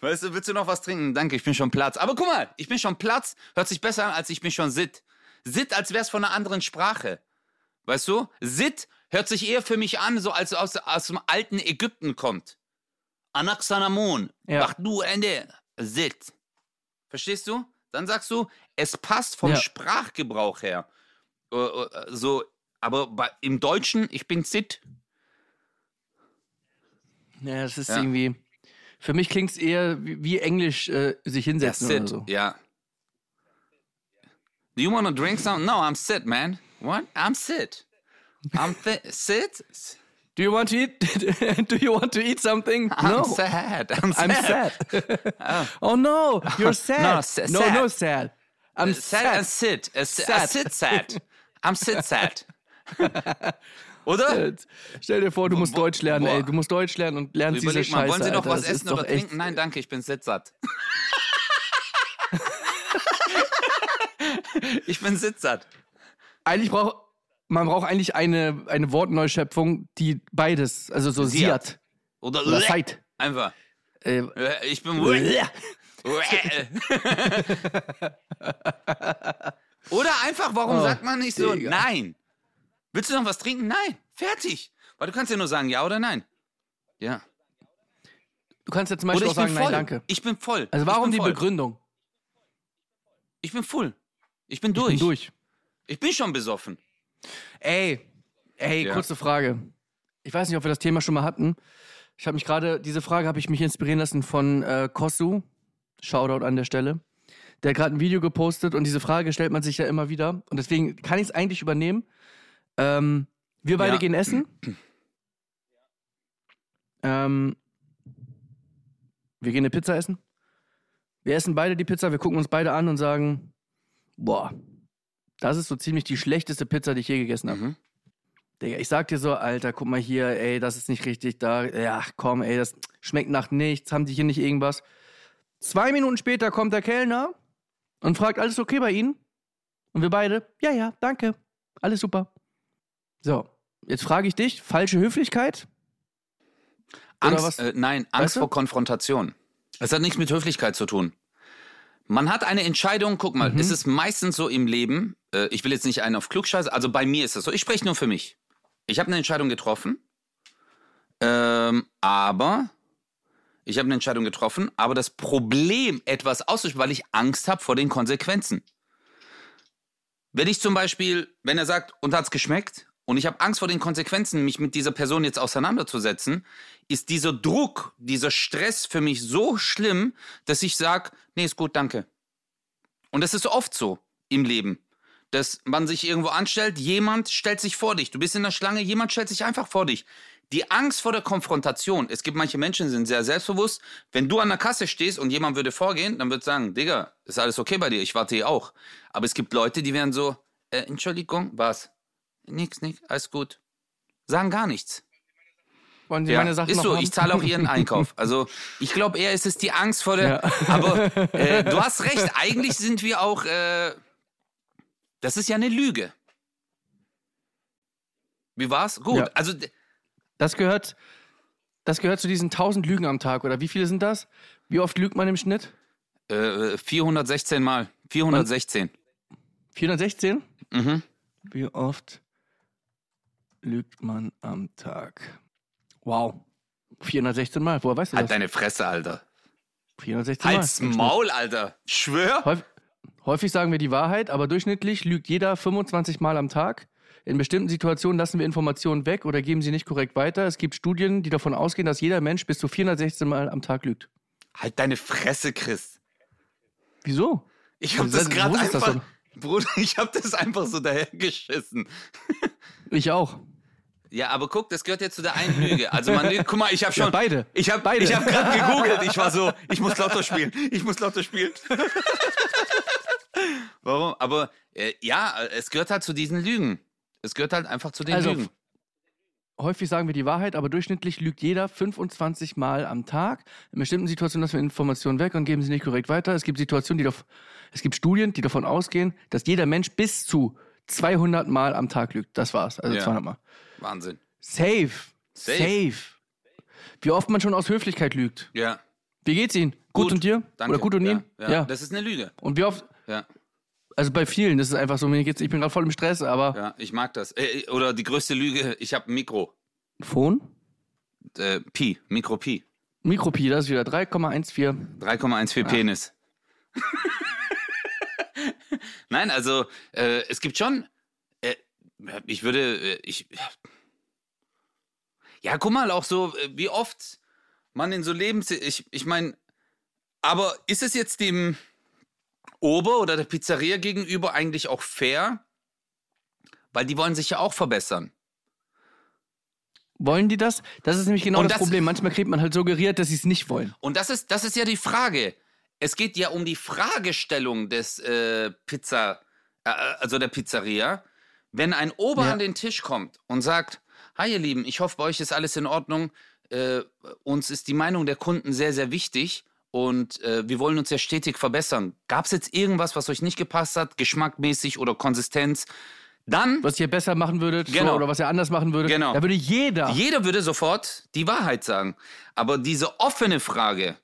weißt du, willst du noch was trinken? Danke, ich bin schon Platz. Aber guck mal, ich bin schon Platz, hört sich besser an, als ich bin schon Sit. Sit, als wär's von einer anderen Sprache. Weißt du? Sit hört sich eher für mich an, so als aus, aus dem alten Ägypten kommt. Anaxanamon. Ja. Mach du Ende. Sit. Verstehst du? Dann sagst du, es passt vom Ja. Sprachgebrauch her. Äh, äh, so, aber bei, im Deutschen, ich bin Sit. Ja, das ist Ja. irgendwie. Für mich klingt es eher wie, wie Englisch äh, sich hinsetzen oder sit. so. Ja. Do you want to drink something? No, I'm sit, man. What? I'm sit. I'm [LAUGHS] sit. Do you want to eat? [LAUGHS] Do you want to eat something? I'm no, sad. I'm sad. I'm sad. oh no, you're sad. No, no, sad. no, sad. I'm Sad, sad. and sit. A Sad. sit sad. I'm sit sad. [LAUGHS] Oder? Stell dir vor, du musst Boah, Deutsch lernen, boah. ey. Du musst Deutsch lernen und lernst diese Überleg mal, Scheiße. wollen Sie noch Alter. was essen oder echt- trinken? Nein, danke, ich bin sitzsatt. [LAUGHS] ich bin sitzsatt. Eigentlich braucht man braucht eigentlich eine, eine Wortneuschöpfung, die beides, also so Siat. siat Oder, oder seit. Einfach. Äh, Äh, Ich bin. [LAUGHS] Oder einfach, warum Oh, sagt man nicht so, Digga. nein? Willst du noch was trinken? Nein. Fertig. Weil du kannst ja nur sagen, ja oder nein. Ja. du kannst ja zum Beispiel auch ich bin sagen, voll. nein, danke. Ich bin voll. Also warum die voll. Begründung? Ich bin full. Ich bin durch. Ich bin durch. Ich bin schon besoffen. Ey, ey, Ja. kurze Frage. Ich weiß nicht, ob wir das Thema schon mal hatten. Ich habe mich gerade, diese Frage habe ich mich inspirieren lassen von äh, Kosu. Shoutout an der Stelle. Der hat gerade ein Video gepostet und diese Frage stellt man sich ja immer wieder. Und deswegen kann ich es eigentlich übernehmen. Ähm, wir beide Ja. gehen essen. Ähm, wir gehen eine Pizza essen. Wir essen beide die Pizza, wir gucken uns beide an und sagen, boah, das ist so ziemlich die schlechteste Pizza, die ich je gegessen habe. Mhm. Digga, ich sag dir so, Alter, guck mal hier, ey, das ist nicht richtig da. Ja, komm, ey, das schmeckt nach nichts. Haben die hier nicht irgendwas? Zwei Minuten später kommt der Kellner und fragt, alles okay bei Ihnen? Und wir beide, ja, ja, danke. Alles super. So, jetzt frage ich dich, falsche Höflichkeit? Angst? Äh, nein, Angst Weißt du? vor Konfrontation. Es hat nichts mit Höflichkeit zu tun. Man hat eine Entscheidung, guck mal, Mhm. es ist meistens so im Leben, äh, ich will jetzt nicht einen auf Klugscheiße, also bei mir ist das so, ich spreche nur für mich. Ich habe eine Entscheidung getroffen, ähm, aber ich habe eine Entscheidung getroffen, aber das Problem, etwas auszusprechen, weil ich Angst habe vor den Konsequenzen. Wenn ich zum Beispiel, wenn er sagt, und hat's geschmeckt, und ich habe Angst vor den Konsequenzen, mich mit dieser Person jetzt auseinanderzusetzen, ist dieser Druck, dieser Stress für mich so schlimm, dass ich sage, nee, ist gut, danke. Und das ist oft so im Leben. dass man sich irgendwo anstellt, jemand stellt sich vor dich. Du bist in der Schlange, jemand stellt sich einfach vor dich. Die Angst vor der Konfrontation. Es gibt manche Menschen, die sind sehr selbstbewusst. Wenn du an der Kasse stehst und jemand würde vorgehen, dann würde sagen, Digga, ist alles okay bei dir, ich warte hier auch. Aber es gibt Leute, die werden so, äh, Entschuldigung, was? Nix, nix, alles gut. Sagen gar nichts. Wollen Sie Ja, meine Sachen ist so, haben? ich zahle auch Ihren [LAUGHS] Einkauf. Also ich glaube eher, ist es die Angst vor der. Ja. Aber äh, [LAUGHS] du hast recht, eigentlich sind wir auch. Äh, das ist ja eine Lüge. Wie war's? Gut. Ja. Also Das gehört, das gehört zu diesen 1000 Lügen am Tag, oder wie viele sind das? Wie oft lügt man im Schnitt? äh, 416 Mal. 416. 416? Mhm. Wie oft lügt man am Tag? Wow. 416 Mal. Woher weißt du Halt das? deine Fresse, Alter. 416 Mal. Halt's. Maul, Alter. Schwör. Häufig, häufig sagen wir die Wahrheit, aber durchschnittlich lügt jeder 25 Mal am Tag. In bestimmten Situationen lassen wir Informationen weg oder geben sie nicht korrekt weiter. Es gibt Studien, die davon ausgehen, dass jeder Mensch bis zu 416 Mal am Tag lügt. Halt deine Fresse, Chris. Wieso? Ich hab Wieso- das gerade das einfach. so? Bruder, ich hab das einfach so dahergeschissen. Ich auch. Ja, aber guck, das gehört ja zu der einen Lüge. Also man lügt, guck mal, ich habe schon Ja, beide. Ich habe Beide. ich hab gerade gegoogelt. Ich war so, ich muss Lotto spielen. Ich muss Lotto spielen. [LAUGHS] Warum? Aber äh, ja, es gehört halt zu diesen Lügen. Es gehört halt einfach zu den Also, Lügen. Häufig sagen wir die Wahrheit, aber durchschnittlich lügt jeder 25 Mal am Tag. In bestimmten Situationen lassen wir Informationen weg und geben sie nicht korrekt weiter. Es gibt Situationen, die es gibt Studien, die davon ausgehen, dass jeder Mensch bis zu 200 Mal am Tag lügt. Das war's. Also Ja. 200 Mal. Wahnsinn. Safe. Safe. Safe. Wie oft man schon aus Höflichkeit lügt. Ja. Wie geht's Ihnen? Gut, und dir? Danke. Oder gut und ja, Ihnen? Ja. Das ist eine Lüge. Und wie oft? Ja. Also bei vielen, das ist einfach so, mir geht's, ich bin gerade voll im Stress, aber. Ja, ich mag das. Äh, oder die größte Lüge, ich habe ein Mikro. Phone? Äh, Pi, Mikro Pi. Mikropi, das ist wieder 3,14. 3,14 Penis. [LAUGHS] [LAUGHS] Nein, also äh, es gibt schon. Äh, ich würde. Äh, ich. Ja, guck mal, auch so, äh, wie oft man in so Lebens. Ich, ich meine, aber ist es jetzt dem Ober oder der Pizzeria gegenüber eigentlich auch fair? Weil die wollen sich ja auch verbessern. Wollen die das? Das ist nämlich genau das, das- Problem. Manchmal kriegt man halt suggeriert, dass sie es nicht wollen. Und das ist, das ist ja die Frage. Es geht ja um die Fragestellung des äh, Pizza, äh, also der Pizzeria. Wenn ein Ober Ja. an den Tisch kommt und sagt, Hi ihr Lieben, ich hoffe, bei euch ist alles in Ordnung. Äh, uns ist die Meinung der Kunden sehr, sehr wichtig und äh, wir wollen uns ja stetig verbessern. Gab es jetzt irgendwas, was euch nicht gepasst hat, geschmackmäßig oder Konsistenz? Dann Was ihr besser machen würdet Genau. so, oder was ihr anders machen würdet. Genau. Da würde jeder. Jeder würde sofort die Wahrheit sagen. Aber diese offene Frage, äh,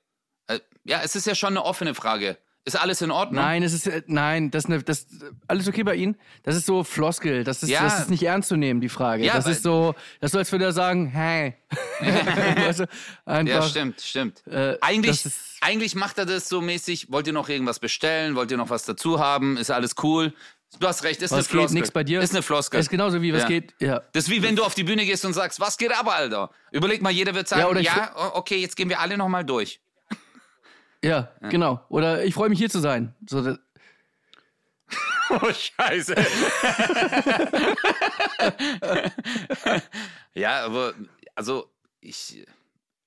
ja, es ist ja schon eine offene Frage. Ist alles in Ordnung? Nein, es ist äh, nein, das ist eine, das alles okay bei Ihnen. Das ist so Floskel. Das ist, Ja. das ist nicht ernst zu nehmen, die Frage. Ja, das ist so, das ist so, als würde er sagen, hey. du, [LAUGHS] [LAUGHS] einfach, Ja, stimmt, stimmt. Äh, eigentlich, ist- eigentlich macht er das so mäßig, wollt ihr noch irgendwas bestellen, wollt ihr noch was dazu haben, ist alles cool. Du hast recht, ist Was eine geht, Floskel. nix bei dir? Ist eine Floskel. Ist genauso wie was Ja. geht. Ja. Das ist wie wenn du auf die Bühne gehst und sagst, was geht ab, Alter? Überleg mal, jeder wird sagen, Ja, ja, oder o- okay, jetzt gehen wir alle noch mal durch. Ja, genau. Oder ich freue mich hier zu sein. So, [LAUGHS] Oh, scheiße. [LAUGHS] ja, aber, also, ich,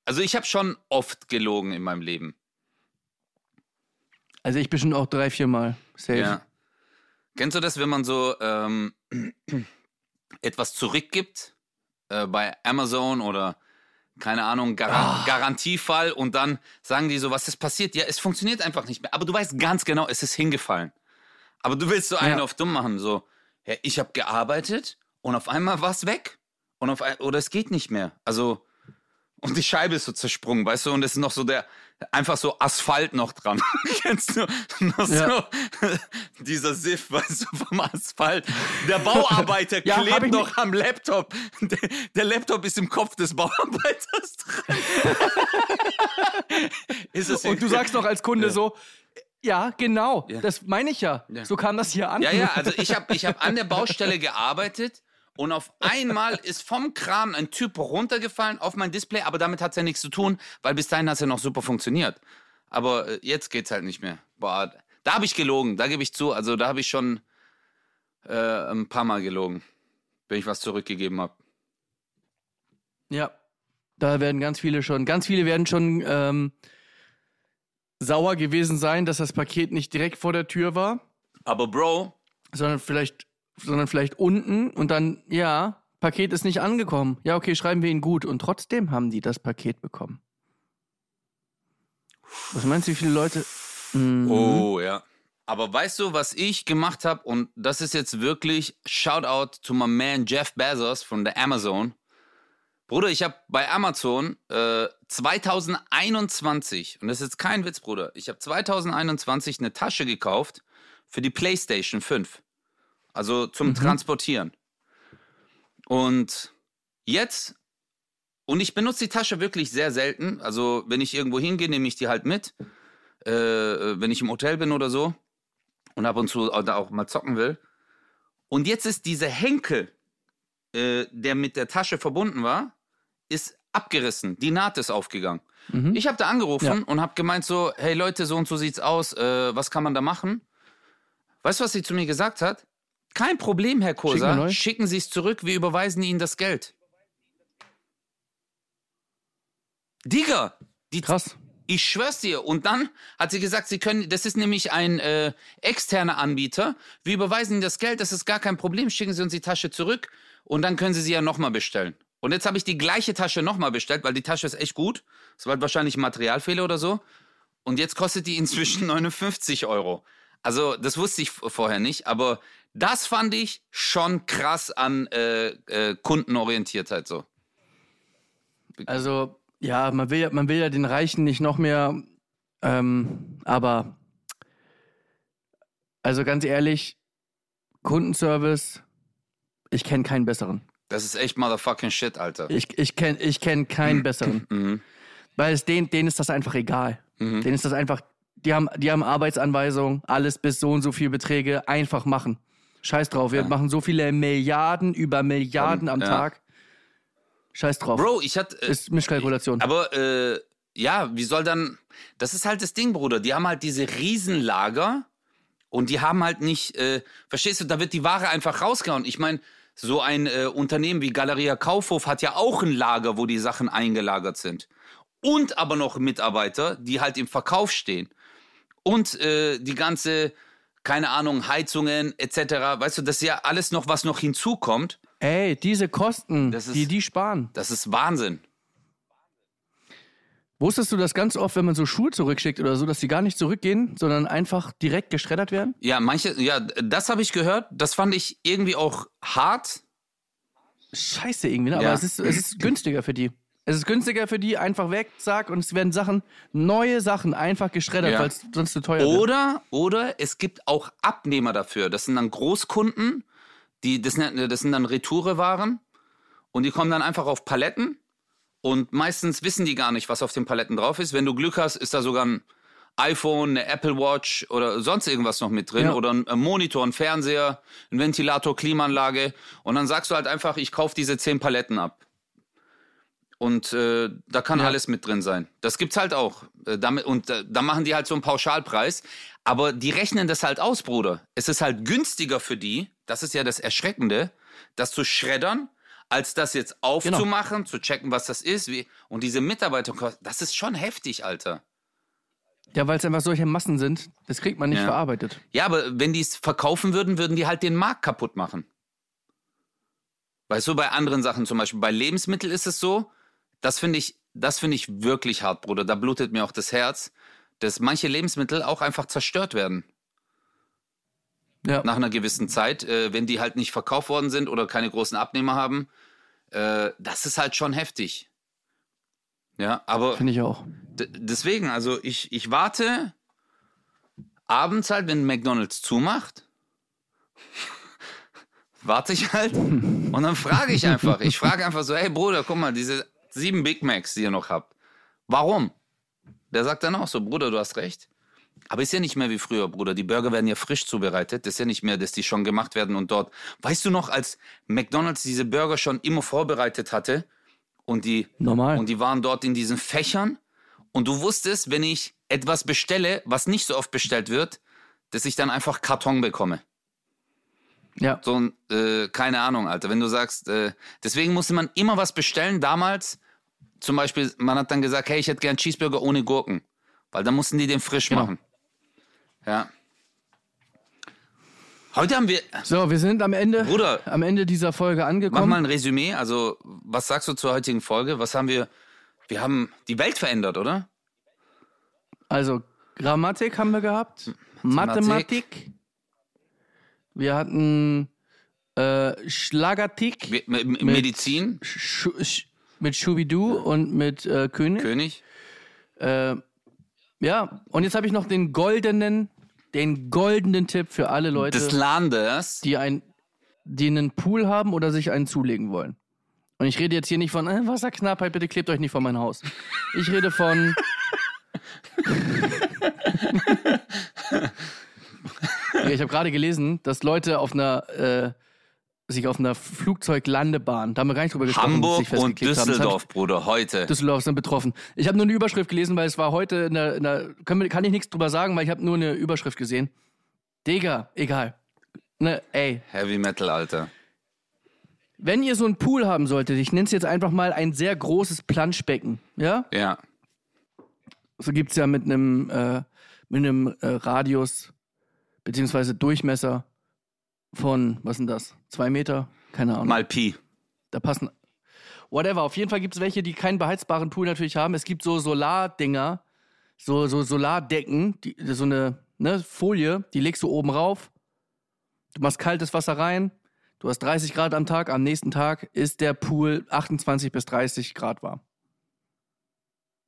also ich habe schon oft gelogen in meinem Leben. also ich bestimmt auch drei, vier Mal. Safe. Ja. Kennst du das, wenn man so ähm, [CLEARS THROAT] etwas zurückgibt äh, bei Amazon oder keine Ahnung, Gar Garantiefall und dann sagen die so, was ist passiert? Ja, es funktioniert einfach nicht mehr. Aber du weißt ganz genau, es ist hingefallen. Aber du willst so einen Ja. auf dumm machen, so, ja, ich habe gearbeitet und auf einmal war es weg. Und auf oder es geht nicht mehr. Also, und die Scheibe ist so zersprungen, weißt du, und es ist noch so der, einfach so Asphalt noch dran. [LAUGHS] Kennst du? Noch Ja. so [LAUGHS] dieser Siff, weißt du, vom Asphalt. Der Bauarbeiter [LAUGHS] Ja, klebt noch am Laptop. Der, der Laptop ist im Kopf des Bauarbeiters dran. ist es Und du sagst doch als Kunde so, ja, genau, Ja. das meine ich ja. Ja. So kam das hier an. Ja, ja, also ich habe ich hab an der Baustelle gearbeitet und auf einmal [LAUGHS] ist vom Kran ein Typ runtergefallen auf mein Display, aber damit hat es ja nichts zu tun, weil bis dahin hat es ja noch super funktioniert. Aber äh, jetzt geht's halt nicht mehr. Boah, da habe ich gelogen, da gebe ich zu. Also da habe ich schon äh, ein paar Mal gelogen, wenn ich was zurückgegeben habe. Ja. Da werden ganz viele schon, ganz viele werden schon ähm, sauer gewesen sein, dass das Paket nicht direkt vor der Tür war, Aber Bro, sondern vielleicht, sondern vielleicht unten und dann, ja, Paket ist nicht angekommen. Ja, okay, schreiben wir ihn gut. Und trotzdem haben die das Paket bekommen. Was meinst du, wie viele Leute? Mhm. Oh, ja. Aber weißt du, was ich gemacht habe? Und das ist jetzt wirklich Shoutout to my man Jeff Bezos von der Amazon. Bruder, ich habe bei Amazon äh, 2021, und das ist jetzt kein Witz, Bruder, ich habe 2021 eine Tasche gekauft für die PlayStation 5. Also zum Transportieren. Und jetzt, und ich benutze die Tasche wirklich sehr selten. Also wenn ich irgendwo hingehe, nehme ich die halt mit. Äh, wenn ich im Hotel bin oder so. Und ab und zu da auch mal zocken will. Und jetzt ist dieser Henkel, äh, der mit der Tasche verbunden war, ist abgerissen. Die Naht ist aufgegangen. Mhm. Ich habe da angerufen Ja. und habe gemeint so, hey Leute, so und so sieht's aus. Äh, was kann man da machen? Weißt du, was sie zu mir gesagt hat? Kein Problem, Herr Schicken Kosa. neu. Schicken Sie es zurück. Wir überweisen Ihnen das Geld. Digga, die, Krass. ich schwör's dir. Und dann hat sie gesagt, sie können, das ist nämlich ein äh, externer Anbieter. Wir überweisen Ihnen das Geld, das ist gar kein Problem. Schicken Sie uns die Tasche zurück und dann können Sie sie ja nochmal bestellen. Und jetzt habe ich die gleiche Tasche nochmal bestellt, weil die Tasche ist echt gut. Es war wahrscheinlich ein Materialfehler oder so. Und jetzt kostet die inzwischen [LAUGHS] 59 Euro. Also, das wusste ich vorher nicht, aber das fand ich schon krass an äh, äh, Kundenorientiertheit so. Also, ja, man will ja, man will ja den Reichen nicht noch mehr, ähm, aber also ganz ehrlich, Kundenservice, ich kenne keinen besseren. Das ist echt motherfucking shit, Alter. Ich, ich kenne ich kenn keinen [CLEARS THROAT] besseren. Mhm. Weil es denen, denen ist das einfach egal. Mhm. Denen ist das einfach, die haben, die haben Arbeitsanweisungen, alles bis so und so viel Beträge einfach machen. Scheiß drauf, wir Ja. machen so viele Milliarden über Milliarden am Ja. Tag. Scheiß drauf. Bro, ich hatte. Äh, ist Mischkalkulation. aber äh, ja, wie soll dann. Das ist halt das Ding, Bruder. Die haben halt diese Riesenlager und die haben halt nicht. Äh, verstehst du, da wird die Ware einfach rausgehauen. Ich meine, so ein äh, Unternehmen wie Galeria Kaufhof hat ja auch ein Lager, wo die Sachen eingelagert sind. Und aber noch Mitarbeiter, die halt im Verkauf stehen. Und äh, die ganze, keine Ahnung, Heizungen etc. Weißt du, das ist ja alles noch, was noch hinzukommt. Ey, diese Kosten, ist- die die sparen. Das ist Wahnsinn. Wusstest du das ganz oft, wenn man so Schuhe zurückschickt oder so, dass die gar nicht zurückgehen, sondern einfach direkt geschreddert werden? Ja, manche, ja, das habe ich gehört. Das fand ich irgendwie auch hart. Scheiße irgendwie, ne? Aber Ja. es ist, es ist günstiger für die. Es ist günstiger für die, einfach weg, zack, und es werden Sachen, neue Sachen einfach geschreddert, Ja. weil es sonst zu teuer wird. Oder, oder es gibt auch Abnehmer dafür. Das sind dann Großkunden, die, das, sind- das sind dann Retourewaren und die kommen dann einfach auf Paletten und meistens wissen die gar nicht, was auf den Paletten drauf ist. Wenn du Glück hast, ist da sogar ein iPhone, eine Apple Watch oder sonst irgendwas noch mit drin Ja. oder ein, ein Monitor, ein Fernseher, ein Ventilator, Klimaanlage und dann sagst du halt einfach, ich kaufe diese zehn Paletten ab. Und äh, da kann Ja. alles mit drin sein. Das gibt's halt auch. Äh, damit, und äh, da machen die halt so einen Pauschalpreis. Aber die rechnen das halt aus, Bruder. Es ist halt günstiger für die, das ist ja das Erschreckende, das zu schreddern, als das jetzt aufzumachen, zu checken, was das ist. Wie, und diese Mitarbeiterkosten, das ist schon heftig, Alter. Ja, weil es einfach solche Massen sind, das kriegt man nicht Ja. verarbeitet. Ja, aber wenn die es verkaufen würden, würden die halt den Markt kaputt machen. Weißt du, bei anderen Sachen zum Beispiel, bei Lebensmitteln ist es so, das finde ich, das finde ich wirklich hart, Bruder. Da blutet mir auch das Herz, dass manche Lebensmittel auch einfach zerstört werden Ja. nach einer gewissen Zeit, äh, wenn die halt nicht verkauft worden sind oder keine großen Abnehmer haben. Äh, das ist halt schon heftig. Ja, aber Finde ich auch. Deswegen, also ich, ich warte abends halt, wenn McDonalds zumacht, [LAUGHS] warte ich halt [LAUGHS] und dann frage ich einfach. Ich frage einfach so, hey Bruder, guck mal, diese sieben Big Macs, die ihr noch habt, warum? Der sagt dann auch so, Bruder, du hast recht. Aber ist ja nicht mehr wie früher, Bruder. Die Burger werden ja frisch zubereitet. Das ist ja nicht mehr, dass die schon gemacht werden und dort. Weißt du noch, als McDonalds diese Burger schon immer vorbereitet hatte und die Normal. und die waren dort in diesen Fächern. Und du wusstest, wenn ich etwas bestelle, was nicht so oft bestellt wird, dass ich dann einfach Karton bekomme. Ja. So ein, äh, keine Ahnung, Alter. Wenn du sagst, äh, deswegen musste man immer was bestellen. Damals, zum Beispiel, man hat dann gesagt, hey, ich hätte gern Cheeseburger ohne Gurken. Weil dann mussten die den frisch Genau. machen. Ja. Heute haben wir, So, wir sind am Ende, Bruder. am Ende dieser Folge mach angekommen. mal ein Resümee. Also, was sagst du zur heutigen Folge? Was haben wir, wir haben die Welt verändert, oder? Also, Grammatik haben wir gehabt, Mathematik. Mathematik. Wir hatten äh, M- Medizin, Schu Sch mit Schubidu und mit äh, König. König. Äh, ja, und jetzt habe ich noch den goldenen, den goldenen Tipp für alle Leute, Des Landes. die, ein, die einen Pool haben oder sich einen zulegen wollen. Und ich rede jetzt hier nicht von äh, Wasserknappheit, bitte klebt euch nicht vor mein Haus. Ich rede von. [LAUGHS] ja, ich habe gerade gelesen, dass Leute auf einer äh, sich auf einer Flugzeuglandebahn, da haben wir gar nicht drüber gesprochen, Hamburg und hab ich- Düsseldorf, Bruder, heute. Düsseldorf sind betroffen. Ich habe nur eine Überschrift gelesen, weil es war heute in der, in der kann, kann ich nichts drüber sagen, weil ich habe nur eine Überschrift gesehen. Digga, egal. Ne, ey, Heavy Metal, Alter. wenn ihr so einen Pool haben solltet, ich nenne es jetzt einfach mal ein sehr großes Planschbecken, ja? Ja. So gibt's ja mit einem äh, mit einem äh, Radius beziehungsweise Durchmesser von, was sind das? Zwei Meter? Keine Ahnung. Mal Pi. Da passen. Whatever. Auf jeden Fall gibt es welche, die keinen beheizbaren Pool natürlich haben. Es gibt so Solardinger, so, so Solardecken, die, so eine ne, Folie, die legst du oben rauf. Du machst kaltes Wasser rein. Du hast 30 Grad am Tag. Am nächsten Tag ist der Pool 28 bis 30 Grad warm.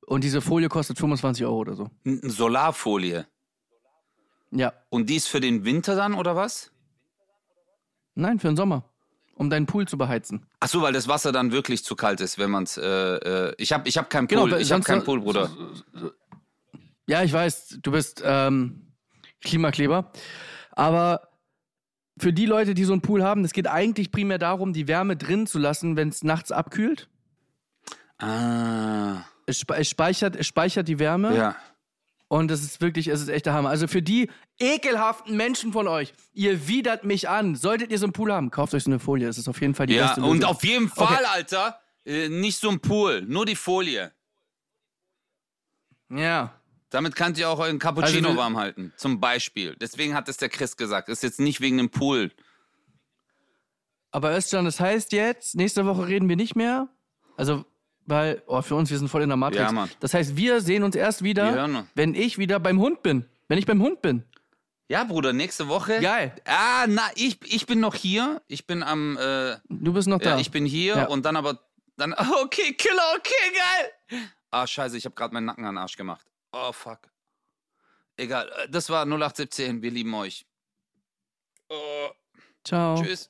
Und diese Folie kostet 25 Euro oder so. N- Solarfolie. Ja. Und die ist für den Winter dann, oder was? Nein, für den Sommer. Um deinen Pool zu beheizen. Ach so, weil das Wasser dann wirklich zu kalt ist, wenn man es. Äh, äh, ich habe ich hab keinen Genau, Pool. weil ich habe keinen Pool, Bruder. Ja, ich weiß, du bist ähm, Klimakleber. Aber für die Leute, die so einen Pool haben, es geht eigentlich primär darum, die Wärme drin zu lassen, wenn es nachts abkühlt. Ah. Es, spe- es, speichert, es speichert die Wärme. Ja. Und es ist wirklich, es ist echt der Hammer. Also für die ekelhaften Menschen von euch, ihr widert mich an. Solltet ihr so einen Pool haben, kauft euch so eine Folie. Es ist auf jeden Fall die Ja, beste Lösung. und auf jeden Fall, Okay. Alter, äh, nicht so ein Pool, nur die Folie. ja. Damit könnt ihr auch euren Cappuccino Also warm halten, zum Beispiel. Deswegen hat es der Chris gesagt. Ist jetzt nicht wegen dem Pool. Aber Özcan, das heißt jetzt, nächste Woche reden wir nicht mehr. Also, weil, oh, für uns, wir sind voll in der Matrix. Ja, Mann. Das heißt, wir sehen uns erst Wir wieder, hören uns. wenn ich wieder beim Hund bin. Wenn ich beim Hund bin. Ja, Bruder, nächste Woche. Geil. Ah, na, ich, ich bin noch hier. Ich bin am, äh, Du bist noch da. ja, ich bin hier Ja. und dann aber, dann, [LAUGHS] okay, Killer, okay, geil. Ah, scheiße, ich habe gerade meinen Nacken an den Arsch gemacht. Oh, fuck. Egal, äh, das war 0817, wir lieben euch. Oh, Ciao. tschüss.